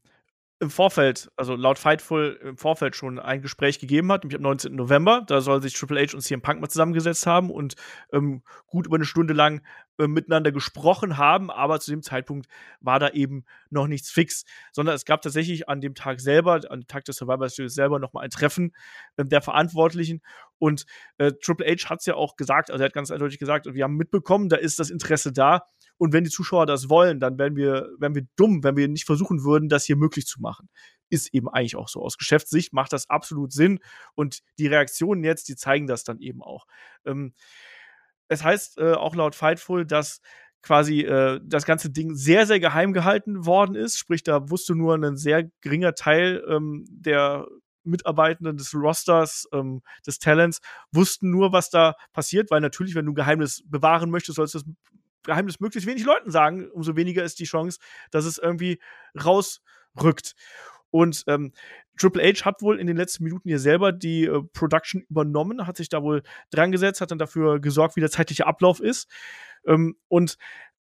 im Vorfeld, also laut Fightful im Vorfeld schon ein Gespräch gegeben hat, nämlich am 19. November. Da soll sich Triple H und CM Punk mal zusammengesetzt haben und ähm, gut über eine Stunde lang äh, miteinander gesprochen haben, aber zu dem Zeitpunkt war da eben noch nichts fix, sondern es gab tatsächlich an dem Tag selber, an dem Tag des Survivor Series selber nochmal ein Treffen äh, der Verantwortlichen und äh, Triple H hat es ja auch gesagt, also er hat ganz eindeutig gesagt, wir haben mitbekommen, da ist das Interesse da und wenn die Zuschauer das wollen, dann wären wir, wären wir dumm, wenn wir nicht versuchen würden, das hier möglich zu machen. Ist eben eigentlich auch so. Aus Geschäftssicht macht das absolut Sinn. Und die Reaktionen jetzt, die zeigen das dann eben auch. Ähm, es heißt äh, auch laut Fightful, dass quasi äh, das ganze Ding sehr, sehr geheim gehalten worden ist. Sprich, da wusste nur ein sehr geringer Teil ähm, der Mitarbeitenden des Rosters, ähm, des Talents, wussten nur, was da passiert, weil natürlich, wenn du ein Geheimnis bewahren möchtest, sollst du das Geheimnis möglichst wenig Leuten sagen, umso weniger ist die Chance, dass es irgendwie rausrückt. Und ähm, Triple H hat wohl in den letzten Minuten hier selber die äh, Production übernommen, hat sich da wohl dran gesetzt, hat dann dafür gesorgt, wie der zeitliche Ablauf ist. Ähm, und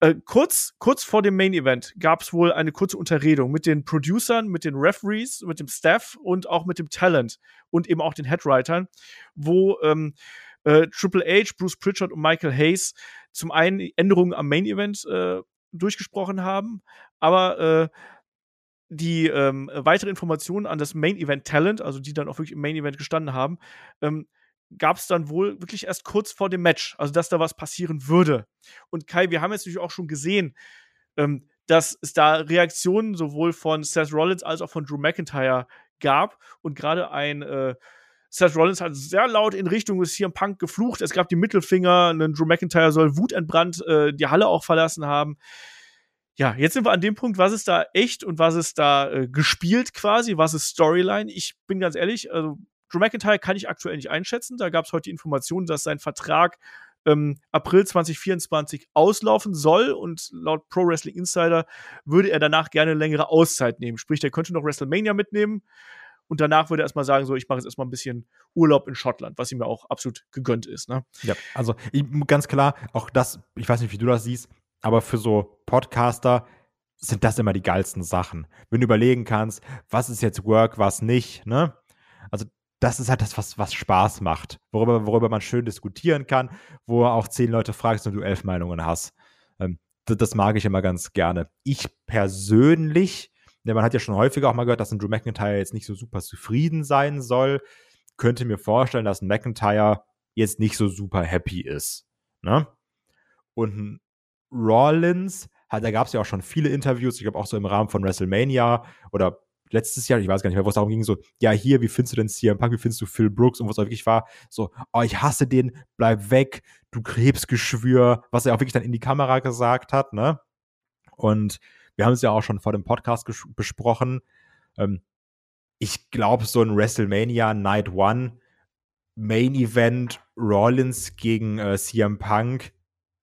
äh, kurz, kurz vor dem Main Event gab es wohl eine kurze Unterredung mit den Producern, mit den Referees, mit dem Staff und auch mit dem Talent und eben auch den Headwritern, wo ähm, äh, Triple H, Bruce Pritchard und Michael Hayes zum einen Änderungen am Main Event äh, durchgesprochen haben, aber äh, die ähm, weitere Informationen an das Main Event Talent, also die dann auch wirklich im Main Event gestanden haben, ähm, gab es dann wohl wirklich erst kurz vor dem Match, also dass da was passieren würde. Und Kai, wir haben jetzt natürlich auch schon gesehen, ähm, dass es da Reaktionen sowohl von Seth Rollins als auch von Drew McIntyre gab und gerade ein äh, Seth Rollins hat sehr laut in Richtung des CM Punk geflucht. Es gab die Mittelfinger. Ein Drew McIntyre soll wutentbrannt äh, die Halle auch verlassen haben. Ja, jetzt sind wir an dem Punkt, was ist da echt und was ist da äh, gespielt quasi, was ist Storyline. Ich bin ganz ehrlich, also Drew McIntyre kann ich aktuell nicht einschätzen. Da gab es heute die Information, dass sein Vertrag ähm, April 2024 auslaufen soll und laut Pro Wrestling Insider würde er danach gerne längere Auszeit nehmen. Sprich, der könnte noch WrestleMania mitnehmen und danach würde er erstmal sagen, so, ich mache jetzt erstmal ein bisschen Urlaub in Schottland, was ihm ja auch absolut gegönnt ist. Ne? Ja, also ich, ganz klar, auch das, ich weiß nicht, wie du das siehst, aber für so Podcaster sind das immer die geilsten Sachen. Wenn du überlegen kannst, was ist jetzt Work, was nicht, ne? Also das ist halt das, was, was Spaß macht, worüber, worüber man schön diskutieren kann, wo auch zehn Leute fragst und du elf Meinungen hast. Ähm, das, das mag ich immer ganz gerne. Ich persönlich Ne, man hat ja schon häufiger auch mal gehört, dass ein Drew McIntyre jetzt nicht so super zufrieden sein soll. Könnte mir vorstellen, dass ein McIntyre jetzt nicht so super happy ist. Ne? Und ein Rollins, da gab es ja auch schon viele Interviews, ich glaube auch so im Rahmen von WrestleMania oder letztes Jahr, ich weiß gar nicht mehr, wo es darum ging, so, ja, hier, wie findest du denn CM Punk, wie findest du Phil Brooks und was auch wirklich war, so, oh, ich hasse den, bleib weg, du Krebsgeschwür, was er auch wirklich dann in die Kamera gesagt hat, ne? Und wir haben es ja auch schon vor dem Podcast besprochen. Ähm, ich glaube, so ein WrestleMania Night One Main Event Rollins gegen äh, CM Punk,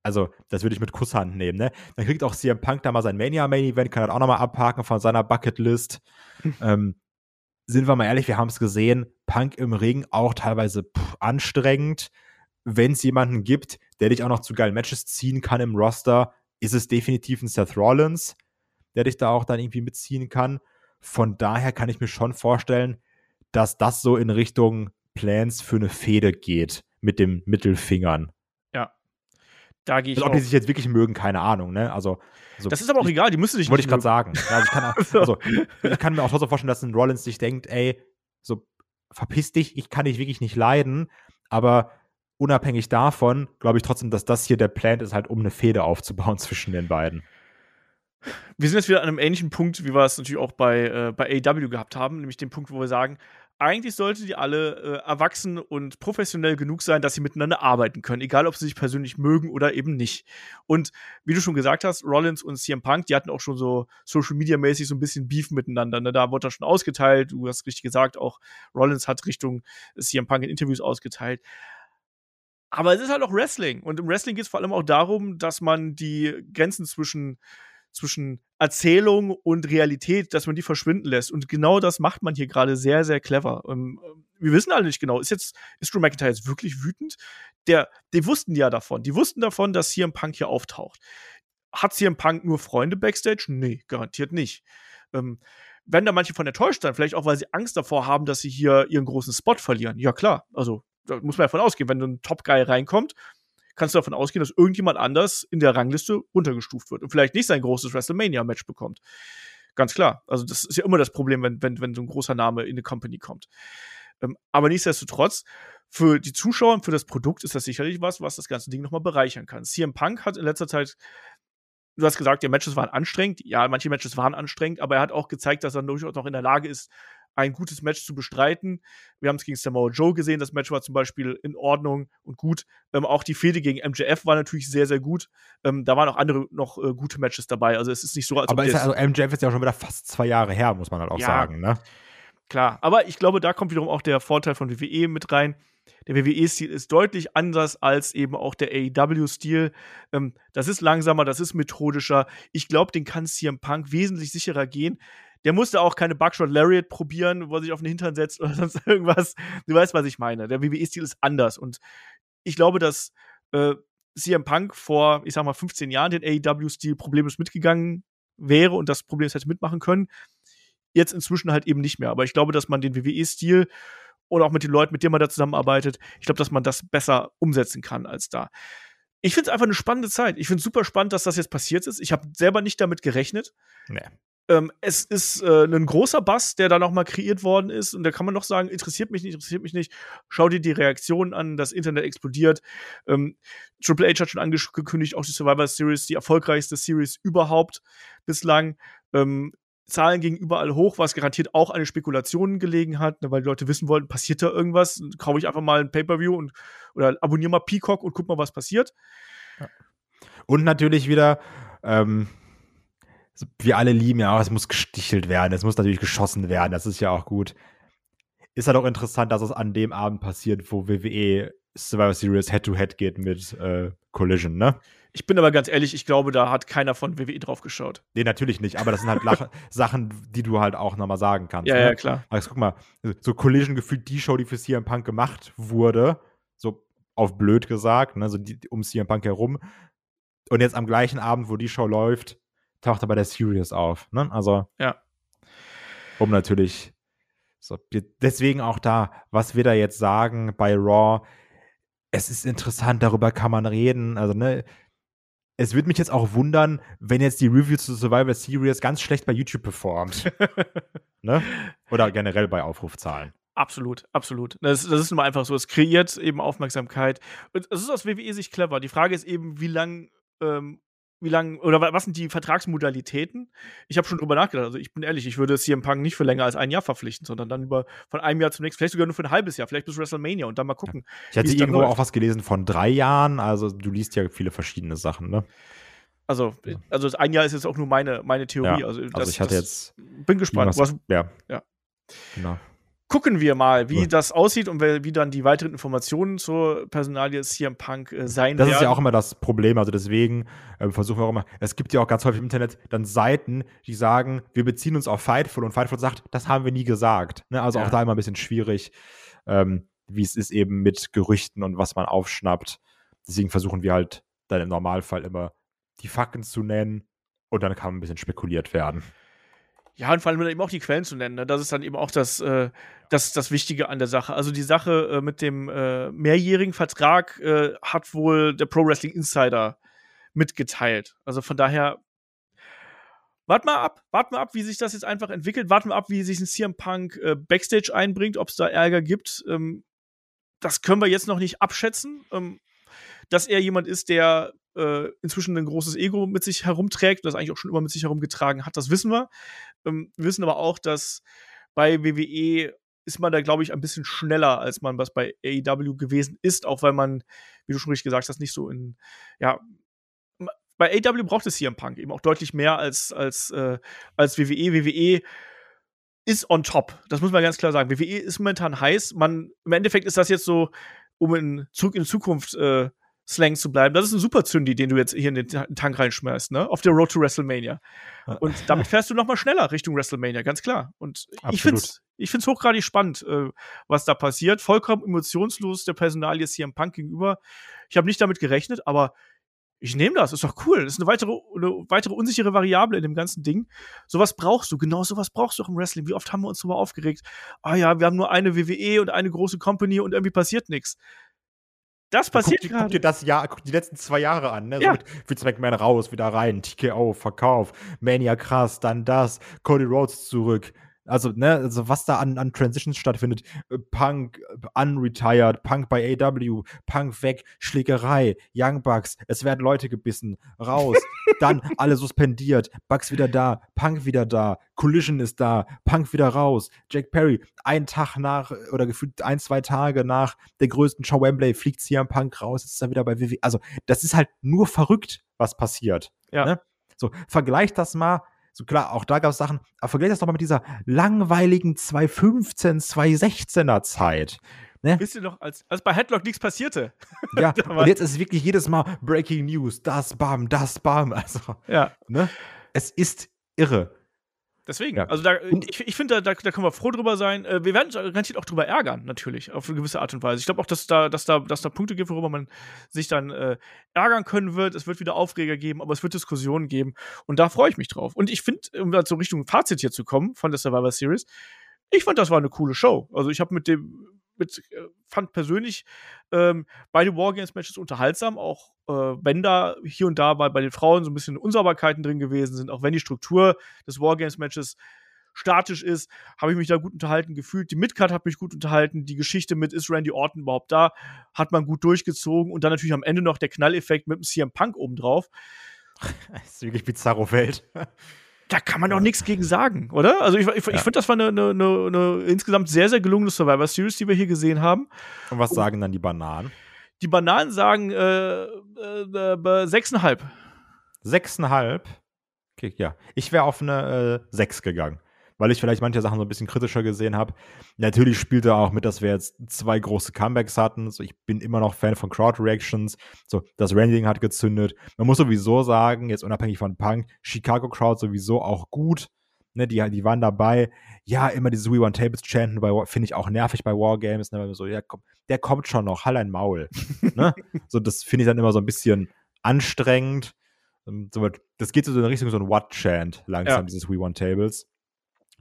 also das würde ich mit Kusshand nehmen, ne? Dann kriegt auch CM Punk da mal sein Mania Main Event, kann er auch nochmal abhaken von seiner Bucketlist. ähm, sind wir mal ehrlich, wir haben es gesehen, Punk im Ring auch teilweise pff, anstrengend. Wenn es jemanden gibt, der dich auch noch zu geilen Matches ziehen kann im Roster, ist es definitiv ein Seth Rollins der dich da auch dann irgendwie mitziehen kann. Von daher kann ich mir schon vorstellen, dass das so in Richtung Plans für eine Fehde geht mit dem Mittelfingern. Ja. Da gehe ich. Also, ob die sich jetzt wirklich mögen, keine Ahnung, ne? Also. also das ist aber auch ich, egal, die müssen sich Wollte ich gerade sagen. Also, ich kann, also, ich kann mir auch trotzdem vorstellen, dass ein Rollins sich denkt, ey, so, verpiss dich, ich kann dich wirklich nicht leiden, aber unabhängig davon glaube ich trotzdem, dass das hier der Plan ist, halt um eine Fehde aufzubauen zwischen den beiden wir sind jetzt wieder an einem ähnlichen Punkt, wie wir es natürlich auch bei, äh, bei AW gehabt haben, nämlich den Punkt, wo wir sagen, eigentlich sollten die alle äh, erwachsen und professionell genug sein, dass sie miteinander arbeiten können, egal ob sie sich persönlich mögen oder eben nicht. Und wie du schon gesagt hast, Rollins und CM Punk, die hatten auch schon so Social Media mäßig so ein bisschen Beef miteinander. Ne? Da wurde das schon ausgeteilt. Du hast richtig gesagt, auch Rollins hat Richtung CM Punk in Interviews ausgeteilt. Aber es ist halt auch Wrestling. Und im Wrestling geht es vor allem auch darum, dass man die Grenzen zwischen zwischen Erzählung und Realität, dass man die verschwinden lässt. Und genau das macht man hier gerade sehr, sehr clever. Ähm, wir wissen alle nicht genau, ist jetzt, ist Drew McIntyre jetzt wirklich wütend? Der, die wussten ja davon. Die wussten davon, dass CM Punk hier auftaucht. Hat CM Punk nur Freunde backstage? Nee, garantiert nicht. Ähm, wenn da manche von enttäuscht sein, vielleicht auch, weil sie Angst davor haben, dass sie hier ihren großen Spot verlieren. Ja, klar. Also, da muss man davon ausgehen, wenn ein Top-Guy reinkommt, kannst du davon ausgehen, dass irgendjemand anders in der Rangliste runtergestuft wird und vielleicht nicht sein großes WrestleMania-Match bekommt. Ganz klar. Also, das ist ja immer das Problem, wenn, wenn, wenn so ein großer Name in eine Company kommt. Ähm, aber nichtsdestotrotz, für die Zuschauer und für das Produkt ist das sicherlich was, was das ganze Ding nochmal bereichern kann. CM Punk hat in letzter Zeit du hast gesagt, die Matches waren anstrengend. Ja, manche Matches waren anstrengend, aber er hat auch gezeigt, dass er durchaus noch in der Lage ist, ein gutes Match zu bestreiten. Wir haben es gegen Samoa Joe gesehen, das Match war zum Beispiel in Ordnung und gut. Ähm, auch die Fehde gegen MJF war natürlich sehr, sehr gut. Ähm, da waren auch andere noch äh, gute Matches dabei. Also es ist nicht so, als Aber ist, also MJF ist ja auch schon wieder fast zwei Jahre her, muss man halt auch ja, sagen, ne? Klar, aber ich glaube, da kommt wiederum auch der Vorteil von WWE mit rein. Der WWE-Stil ist deutlich anders als eben auch der AEW-Stil. Ähm, das ist langsamer, das ist methodischer. Ich glaube, den kann CM Punk wesentlich sicherer gehen der musste auch keine Buckshot Lariat probieren, wo er sich auf den Hintern setzt oder sonst irgendwas. Du weißt, was ich meine. Der WWE-Stil ist anders. Und ich glaube, dass äh, CM Punk vor, ich sag mal, 15 Jahren den AEW-Stil problemlos mitgegangen wäre und das Problem hätte mitmachen können. Jetzt inzwischen halt eben nicht mehr. Aber ich glaube, dass man den WWE-Stil oder auch mit den Leuten, mit denen man da zusammenarbeitet, ich glaube, dass man das besser umsetzen kann als da. Ich finde es einfach eine spannende Zeit. Ich finde es super spannend, dass das jetzt passiert ist. Ich habe selber nicht damit gerechnet. Nee. Ähm, es ist äh, ein großer Bass, der da nochmal kreiert worden ist. Und da kann man noch sagen, interessiert mich nicht, interessiert mich nicht. Schau dir die Reaktionen an, das Internet explodiert. Ähm, Triple H hat schon angekündigt, auch die Survivor Series, die erfolgreichste Series überhaupt bislang. Ähm, Zahlen gingen überall hoch, was garantiert auch an Spekulationen gelegen hat, ne, weil die Leute wissen wollten, passiert da irgendwas? Kaufe ich einfach mal ein Pay-Per-View und oder abonniere mal Peacock und guck mal, was passiert. Und natürlich wieder, ähm, wir alle lieben ja auch, es muss gestichelt werden, es muss natürlich geschossen werden, das ist ja auch gut. Ist halt auch interessant, dass es an dem Abend passiert, wo WWE Survivor Series Head-to-Head -head geht mit äh, Collision, ne? Ich bin aber ganz ehrlich, ich glaube, da hat keiner von WWE drauf geschaut. Nee, natürlich nicht, aber das sind halt Sachen, die du halt auch nochmal sagen kannst. Ja, ne? ja, klar. Also guck mal, so Collision gefühlt die Show, die für CM Punk gemacht wurde, so auf blöd gesagt, ne, so die, um CM Punk herum. Und jetzt am gleichen Abend, wo die Show läuft, taucht er bei der Series auf. Ne? Also, ja. um natürlich. So, deswegen auch da, was wir da jetzt sagen bei Raw, es ist interessant, darüber kann man reden. Also, ne, es würde mich jetzt auch wundern, wenn jetzt die Review zu Survivor Series ganz schlecht bei YouTube performt. ne? Oder generell bei Aufrufzahlen. Absolut, absolut. Das, das ist immer einfach so. Es kreiert eben Aufmerksamkeit. Und es ist aus WWE sich clever. Die Frage ist eben, wie lang ähm, wie lange oder was sind die Vertragsmodalitäten? Ich habe schon drüber nachgedacht. Also ich bin ehrlich, ich würde CM Punk nicht für länger als ein Jahr verpflichten, sondern dann über von einem Jahr zum nächsten, vielleicht sogar nur für ein halbes Jahr, vielleicht bis WrestleMania und dann mal gucken. Ja. Ich hatte irgendwo auch was gelesen von drei Jahren. Also du liest ja viele verschiedene Sachen, ne? Also, also ein Jahr ist jetzt auch nur meine, meine Theorie. Ja, also, das, also ich hatte jetzt. Bin gespannt. Was, ja. ja. Genau gucken wir mal, wie ja. das aussieht und wie dann die weiteren Informationen zur Personalie CM Punk äh, sein das werden. Das ist ja auch immer das Problem. Also deswegen äh, versuchen wir auch immer, es gibt ja auch ganz häufig im Internet dann Seiten, die sagen, wir beziehen uns auf Fightful und Fightful sagt, das haben wir nie gesagt. Ne? Also ja. auch da immer ein bisschen schwierig, ähm, wie es ist eben mit Gerüchten und was man aufschnappt. Deswegen versuchen wir halt dann im Normalfall immer die Fakten zu nennen und dann kann ein bisschen spekuliert werden. Ja, und vor allem eben auch die Quellen zu nennen. Ne? Das ist dann eben auch das, äh, das, das Wichtige an der Sache. Also die Sache äh, mit dem äh, mehrjährigen Vertrag äh, hat wohl der Pro Wrestling Insider mitgeteilt. Also von daher, warten wir ab, warten wir ab, wie sich das jetzt einfach entwickelt. Warten wir ab, wie sich ein CM Punk äh, Backstage einbringt, ob es da Ärger gibt. Ähm, das können wir jetzt noch nicht abschätzen. Ähm, dass er jemand ist, der äh, inzwischen ein großes Ego mit sich herumträgt, das eigentlich auch schon immer mit sich herumgetragen hat, das wissen wir. Ähm, wir wissen aber auch, dass bei WWE ist man da, glaube ich, ein bisschen schneller, als man was bei AEW gewesen ist, auch weil man, wie du schon richtig gesagt hast, nicht so in, ja, bei AEW braucht es hier CM Punk eben auch deutlich mehr als, als, äh, als WWE. WWE ist on top. Das muss man ganz klar sagen. WWE ist momentan heiß. Man, im Endeffekt ist das jetzt so, um in, zurück in Zukunft äh, Slang zu bleiben. Das ist ein super Zündi, den du jetzt hier in den Tank reinschmeißt, ne? Auf der Road to WrestleMania. Und damit fährst du noch mal schneller Richtung WrestleMania, ganz klar. Und Absolut. ich finde es ich find's hochgradig spannend, äh, was da passiert. Vollkommen emotionslos der Personalie hier im Punk gegenüber. Ich habe nicht damit gerechnet, aber ich nehme das, ist doch cool. Das ist eine weitere, eine weitere unsichere Variable in dem ganzen Ding. Sowas brauchst du, genau sowas brauchst du auch im Wrestling. Wie oft haben wir uns darüber aufgeregt? Ah ja, wir haben nur eine WWE und eine große Company und irgendwie passiert nichts. Das passiert guck, guck dir das Jahr, guck die letzten zwei Jahre an, ne? Ja. So mit Vince McMahon raus, wieder rein, TKO, Verkauf, Mania krass, dann das, Cody Rhodes zurück, also, ne, also was da an, an Transitions stattfindet, äh, Punk äh, unretired, Punk bei AW, Punk weg, Schlägerei, Young Bucks, es werden Leute gebissen, raus, dann alle suspendiert, Bucks wieder da, Punk wieder da, Collision ist da, Punk wieder raus, Jack Perry, ein Tag nach, oder gefühlt ein, zwei Tage nach der größten Show Wembley fliegt CM Punk raus, ist er wieder bei WWE. Also, das ist halt nur verrückt, was passiert. Ja. Ne? So, vergleicht das mal so klar, auch da gab es Sachen, aber vergleich das doch mal mit dieser langweiligen 2015, 2016er Zeit. Ne? Wisst ihr noch, als, als bei Headlock nichts passierte? Ja, und jetzt ist wirklich jedes Mal Breaking News, das Bam, das Bam. Also, ja. ne? Es ist irre. Deswegen, ja. also da, ich, ich finde, da, da, können wir froh drüber sein. Äh, wir werden uns garantiert auch drüber ärgern, natürlich, auf eine gewisse Art und Weise. Ich glaube auch, dass da, dass, da, dass da Punkte gibt, worüber man sich dann äh, ärgern können wird. Es wird wieder Aufreger geben, aber es wird Diskussionen geben. Und da freue ich mich drauf. Und ich finde, um da so Richtung Fazit hier zu kommen von der Survivor Series, ich fand, das war eine coole Show. Also ich habe mit dem mit, äh, fand persönlich ähm, beide Wargames-Matches unterhaltsam, auch äh, wenn da hier und da bei, bei den Frauen so ein bisschen Unsauberkeiten drin gewesen sind, auch wenn die Struktur des Wargames-Matches statisch ist, habe ich mich da gut unterhalten gefühlt. Die Midcard hat mich gut unterhalten. Die Geschichte mit ist Randy Orton überhaupt da, hat man gut durchgezogen und dann natürlich am Ende noch der Knalleffekt mit dem CM Punk obendrauf. Das ist wirklich bizarro Welt. Da kann man doch nichts gegen sagen, oder? Also ich, ich, ich finde, das war eine, eine, eine, eine, insgesamt sehr, sehr gelungene Survivor Series, die wir hier gesehen haben. Und was sagen dann die Bananen? Die Bananen sagen äh, äh, äh, sechseinhalb. Sechseinhalb? Okay, ja. Ich wäre auf eine äh, sechs gegangen weil ich vielleicht manche Sachen so ein bisschen kritischer gesehen habe. Natürlich spielt er auch mit, dass wir jetzt zwei große Comebacks hatten. So, ich bin immer noch Fan von Crowd Reactions. So, das Rending hat gezündet. Man muss sowieso sagen, jetzt unabhängig von Punk, Chicago Crowd sowieso auch gut. Ne, die, die waren dabei. Ja, immer diese We Want Tables chanten, finde ich auch nervig bei Wargames. Ne, so, ja, komm, der kommt schon noch, hall ein Maul. ne? So, das finde ich dann immer so ein bisschen anstrengend. Ähm, das geht so in Richtung so ein What-Chant langsam, ja. dieses We Want Tables.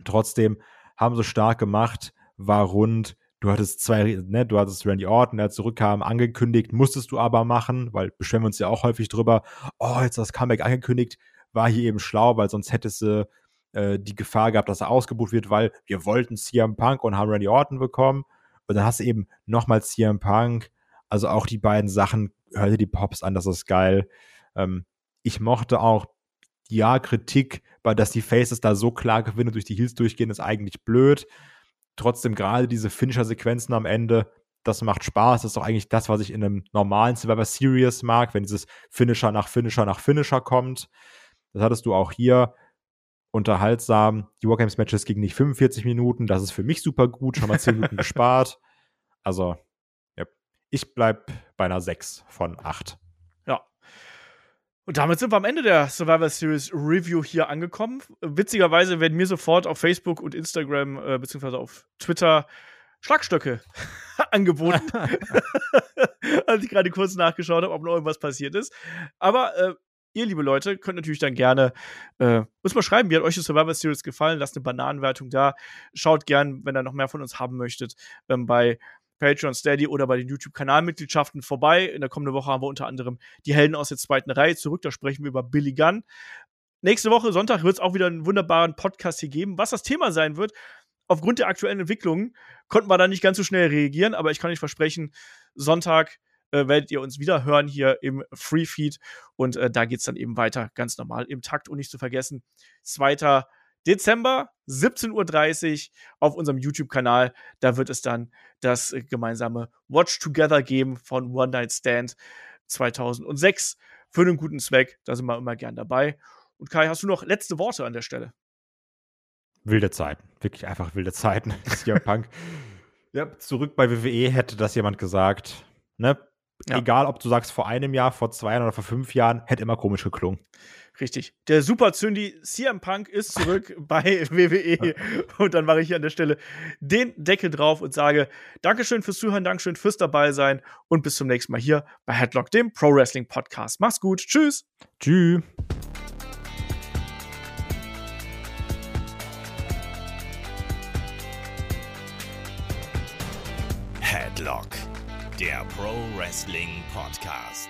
Trotzdem haben sie stark gemacht, war rund, du hattest zwei, ne, du hattest Randy Orton, der zurückkam, angekündigt, musstest du aber machen, weil beschweren wir uns ja auch häufig drüber, oh, jetzt das Comeback angekündigt, war hier eben schlau, weil sonst hättest du äh, die Gefahr gehabt, dass er ausgebucht wird, weil wir wollten CM Punk und haben Randy Orton bekommen. Und dann hast du eben nochmal CM Punk. Also auch die beiden Sachen, hör dir die Pops an, das ist geil. Ähm, ich mochte auch, ja, Kritik, weil dass die Faces da so klar gewinnen und durch die Heels durchgehen, ist eigentlich blöd. Trotzdem gerade diese Finisher-Sequenzen am Ende, das macht Spaß. Das ist doch eigentlich das, was ich in einem normalen Survivor Series mag, wenn dieses Finisher nach Finisher nach Finisher kommt. Das hattest du auch hier unterhaltsam. Die Wargames-Matches gingen nicht 45 Minuten. Das ist für mich super gut. Schon mal 10 Minuten gespart. Also, ja, ich bleib bei einer 6 von 8. Und damit sind wir am Ende der Survivor Series Review hier angekommen. Witzigerweise werden mir sofort auf Facebook und Instagram äh, beziehungsweise auf Twitter Schlagstöcke angeboten. Als ich gerade kurz nachgeschaut habe, ob noch irgendwas passiert ist. Aber äh, ihr, liebe Leute, könnt natürlich dann gerne äh, uns mal schreiben, wie hat euch die Survivor Series gefallen. Lasst eine Bananenwertung da. Schaut gern, wenn ihr noch mehr von uns haben möchtet, ähm, bei Patreon, Steady oder bei den YouTube-Kanalmitgliedschaften vorbei. In der kommenden Woche haben wir unter anderem die Helden aus der zweiten Reihe zurück. Da sprechen wir über Billy Gunn. Nächste Woche, Sonntag, wird es auch wieder einen wunderbaren Podcast hier geben. Was das Thema sein wird, aufgrund der aktuellen Entwicklungen konnten wir da nicht ganz so schnell reagieren, aber ich kann euch versprechen, Sonntag äh, werdet ihr uns wieder hören hier im Free Feed. Und äh, da geht es dann eben weiter, ganz normal im Takt. Und nicht zu vergessen, 2. Dezember, 17.30 Uhr auf unserem YouTube-Kanal. Da wird es dann das äh, gemeinsame Watch Together geben von One Night Stand 2006 für einen guten Zweck. Da sind wir immer gern dabei. Und Kai, hast du noch letzte Worte an der Stelle? Wilde Zeiten. Wirklich einfach wilde Zeiten. CM Punk. ja, zurück bei WWE hätte das jemand gesagt. Ne? Ja. Egal, ob du sagst vor einem Jahr, vor zwei Jahren oder vor fünf Jahren, hätte immer komisch geklungen. Richtig. Der Super Zündi CM Punk ist zurück bei WWE. Und dann mache ich hier an der Stelle den Deckel drauf und sage Dankeschön fürs Zuhören, Dankeschön fürs dabei sein und bis zum nächsten Mal hier bei Headlock, dem Pro Wrestling Podcast. Mach's gut. Tschüss. Tschüss. Headlock der Pro Wrestling Podcast.